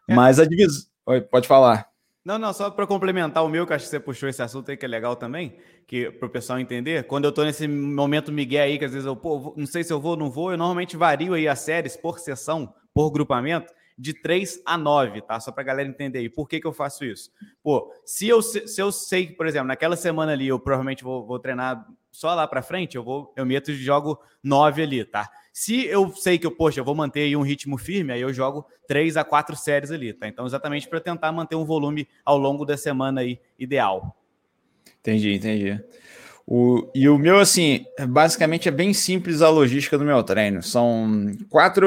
É. Mas a divisão. Pode falar.
Não, não, só para complementar o meu, que acho que você puxou esse assunto aí que é legal também, que para o pessoal entender, quando eu estou nesse momento Miguel aí, que às vezes eu, pô, não sei se eu vou ou não vou, eu normalmente vario aí as séries por sessão, por grupamento, de 3 a 9, tá? Só para a galera entender aí. Por que, que eu faço isso? Pô, se eu, se eu sei que, por exemplo, naquela semana ali eu provavelmente vou, vou treinar só lá para frente, eu vou eu meto e jogo 9 ali, tá? Se eu sei que eu, poxa, eu vou manter aí um ritmo firme, aí eu jogo três a quatro séries ali, tá? Então, exatamente para tentar manter um volume ao longo da semana aí ideal.
Entendi, entendi. O, e o meu, assim, basicamente é bem simples a logística do meu treino. São quatro,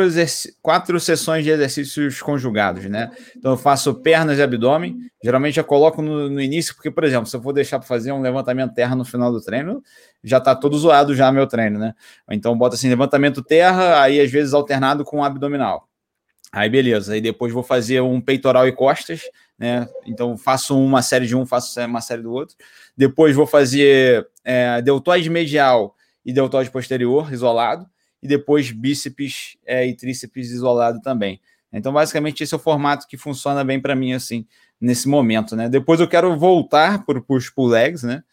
quatro sessões de exercícios conjugados, né? Então eu faço pernas e abdômen. Geralmente eu coloco no, no início, porque, por exemplo, se eu for deixar para fazer um levantamento terra no final do treino, já tá todo zoado já meu treino, né? Então bota assim, levantamento terra, aí às vezes alternado com abdominal. Aí beleza, aí depois vou fazer um peitoral e costas, né? Então faço uma série de um, faço uma série do outro. Depois vou fazer é, deltoide medial e deltoide posterior isolado. E depois bíceps é, e tríceps isolado também. Então, basicamente, esse é o formato que funciona bem para mim, assim, nesse momento, né? Depois eu quero voltar para o push pull legs, né?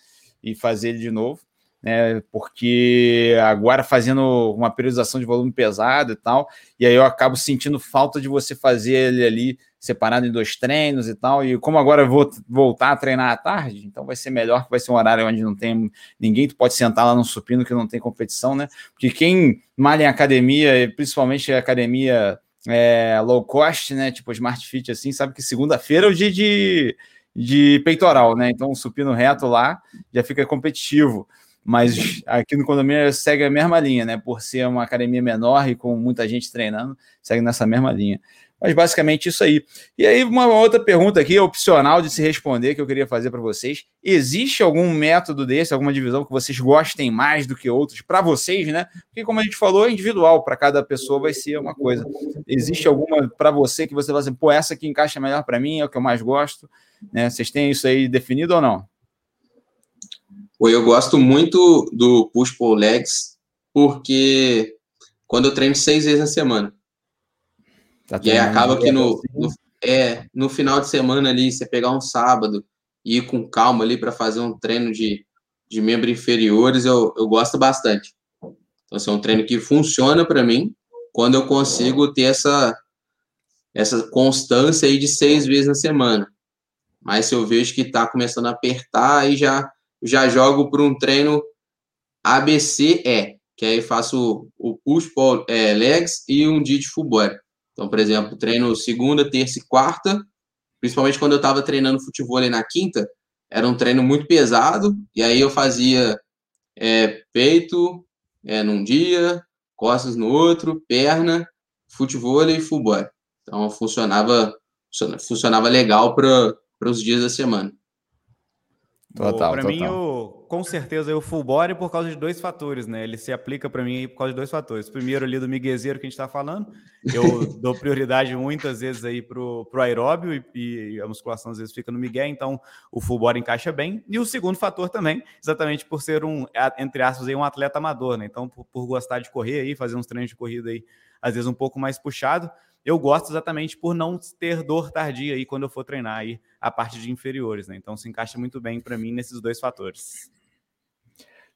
E fazer ele de novo né? Porque agora fazendo uma periodização de volume pesado e tal, e aí eu acabo sentindo falta de você fazer ele ali separado em dois treinos e tal. E como agora eu vou voltar a treinar à tarde, então vai ser melhor que vai ser um horário onde não tem ninguém, tu pode sentar lá no supino que não tem competição, né? Porque quem malha em academia, principalmente academia é, low cost, né? Tipo Smart Fit assim, sabe que segunda-feira é o dia de, de peitoral, né? Então supino reto lá já fica competitivo mas aqui no condomínio segue a mesma linha, né? Por ser uma academia menor e com muita gente treinando, segue nessa mesma linha. Mas basicamente isso aí. E aí, uma outra pergunta aqui, opcional de se responder, que eu queria fazer para vocês. Existe algum método desse, alguma divisão que vocês gostem mais do que outros, para vocês, né? Porque, como a gente falou, é individual, para cada pessoa vai ser uma coisa. Existe alguma para você que você fala assim, pô, essa aqui encaixa melhor para mim, é o que eu mais gosto, né? Vocês têm isso aí definido ou não?
Eu gosto muito do push pull legs, porque quando eu treino seis vezes na semana. Tá e aí acaba que no, no, é, no final de semana ali, você pegar um sábado e ir com calma ali para fazer um treino de, de membros inferiores, eu, eu gosto bastante. Então, assim, é um treino que funciona para mim quando eu consigo ter essa, essa constância aí de seis vezes na semana. Mas se eu vejo que está começando a apertar, aí já, já jogo para um treino ABCE, que aí faço o push pull é, legs e um dia de full body. Então, por exemplo, treino segunda, terça e quarta, principalmente quando eu estava treinando futebol na quinta, era um treino muito pesado, e aí eu fazia é, peito é, num dia, costas no outro, perna, futebol e full body. Então funcionava, funcionava legal para os dias da semana.
Total, para mim, o, com certeza, o full body por causa de dois fatores, né? Ele se aplica para mim por causa de dois fatores. Primeiro, ali do miguezeiro que a gente está falando, eu [LAUGHS] dou prioridade muitas vezes aí pro, pro aeróbio e, e, a musculação às vezes fica no migué, então o full body encaixa bem. E o segundo fator também, exatamente por ser um, entre aspas, aí, um atleta amador, né? Então, por, por gostar de correr aí, fazer uns treinos de corrida aí, às vezes um pouco mais puxado, eu gosto exatamente por não ter dor tardia aí quando eu for treinar aí a parte de inferiores, né? Então se encaixa muito bem para mim nesses dois fatores.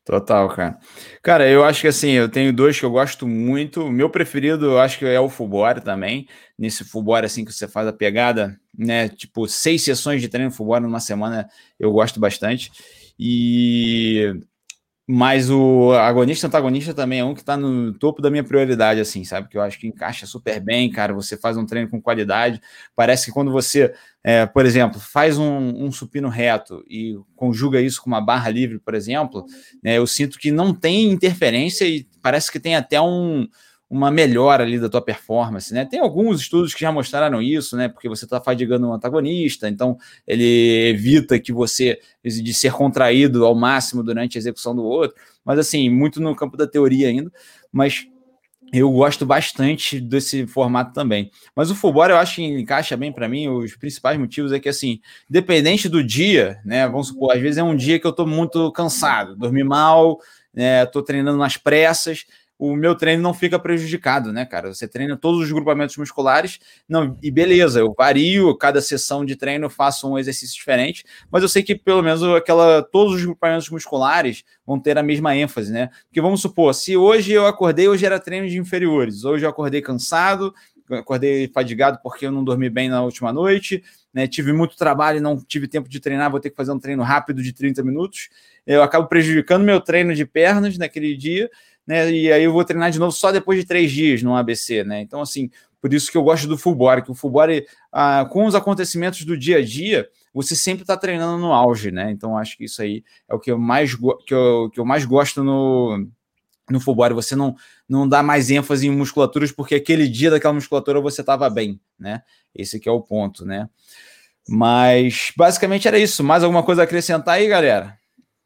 Total, cara. Cara, eu acho que assim, eu tenho dois que eu gosto muito. Meu preferido, eu acho que é o Fulbore também. Nesse Fulbore, assim, que você faz a pegada, né? Tipo, seis sessões de treino Fulbore numa semana, eu gosto bastante. E mas o agonista antagonista também é um que está no topo da minha prioridade, assim, sabe? Que eu acho que encaixa super bem, cara. Você faz um treino com qualidade. Parece que quando você, é, por exemplo, faz um, um, supino reto e conjuga isso com uma barra livre, por exemplo, né, eu sinto que não tem interferência e parece que tem até um, uma melhora ali da tua performance, né? Tem alguns estudos que já mostraram isso, né? Porque você está fadigando um antagonista, então ele evita que você de ser contraído ao máximo durante a execução do outro. Mas assim, muito no campo da teoria ainda, mas eu gosto bastante desse formato também. Mas o full eu acho que encaixa bem para mim. Os principais motivos é que, assim, dependente do dia, né? Vamos supor, às vezes é um dia que eu estou muito cansado, dormi mal, né, tô treinando nas pressas o meu treino não fica prejudicado, né, cara? Você treina todos os grupamentos musculares, não, e beleza, eu vario, cada sessão de treino faço um exercício diferente, mas eu sei que pelo menos aquela todos os grupamentos musculares vão ter a mesma ênfase, né? Porque vamos supor, se hoje eu acordei, hoje era treino de inferiores, hoje eu acordei cansado, acordei fadigado porque eu não dormi bem na última noite, né? Tive muito trabalho e não tive tempo de treinar, vou ter que fazer um treino rápido de 30 minutos. Eu acabo prejudicando meu treino de pernas naquele dia né? E aí eu vou treinar de novo só depois de três dias no ABC, né? Então, assim, por isso que eu gosto do full body, que o full body, ah, com os acontecimentos do dia a dia, você sempre está treinando no auge, né? Então, acho que isso aí é o que eu mais, que eu, que eu mais gosto no, no full body. Você não, não dá mais ênfase em musculaturas porque aquele dia daquela musculatura você estava bem, né? Esse é o ponto, né? Mas basicamente era isso. Mais alguma coisa a acrescentar aí, galera?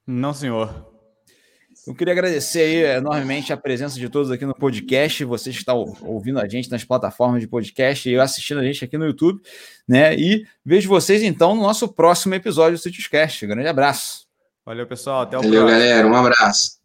Não, senhor.
Eu queria agradecer aí enormemente a presença de todos aqui no podcast, vocês que estão ouvindo a gente nas plataformas de podcast e assistindo a gente aqui no YouTube, né? E vejo vocês então no nosso próximo episódio do Citiescast. Grande abraço.
Valeu, pessoal. Até o
Valeu, próximo. galera. Um abraço.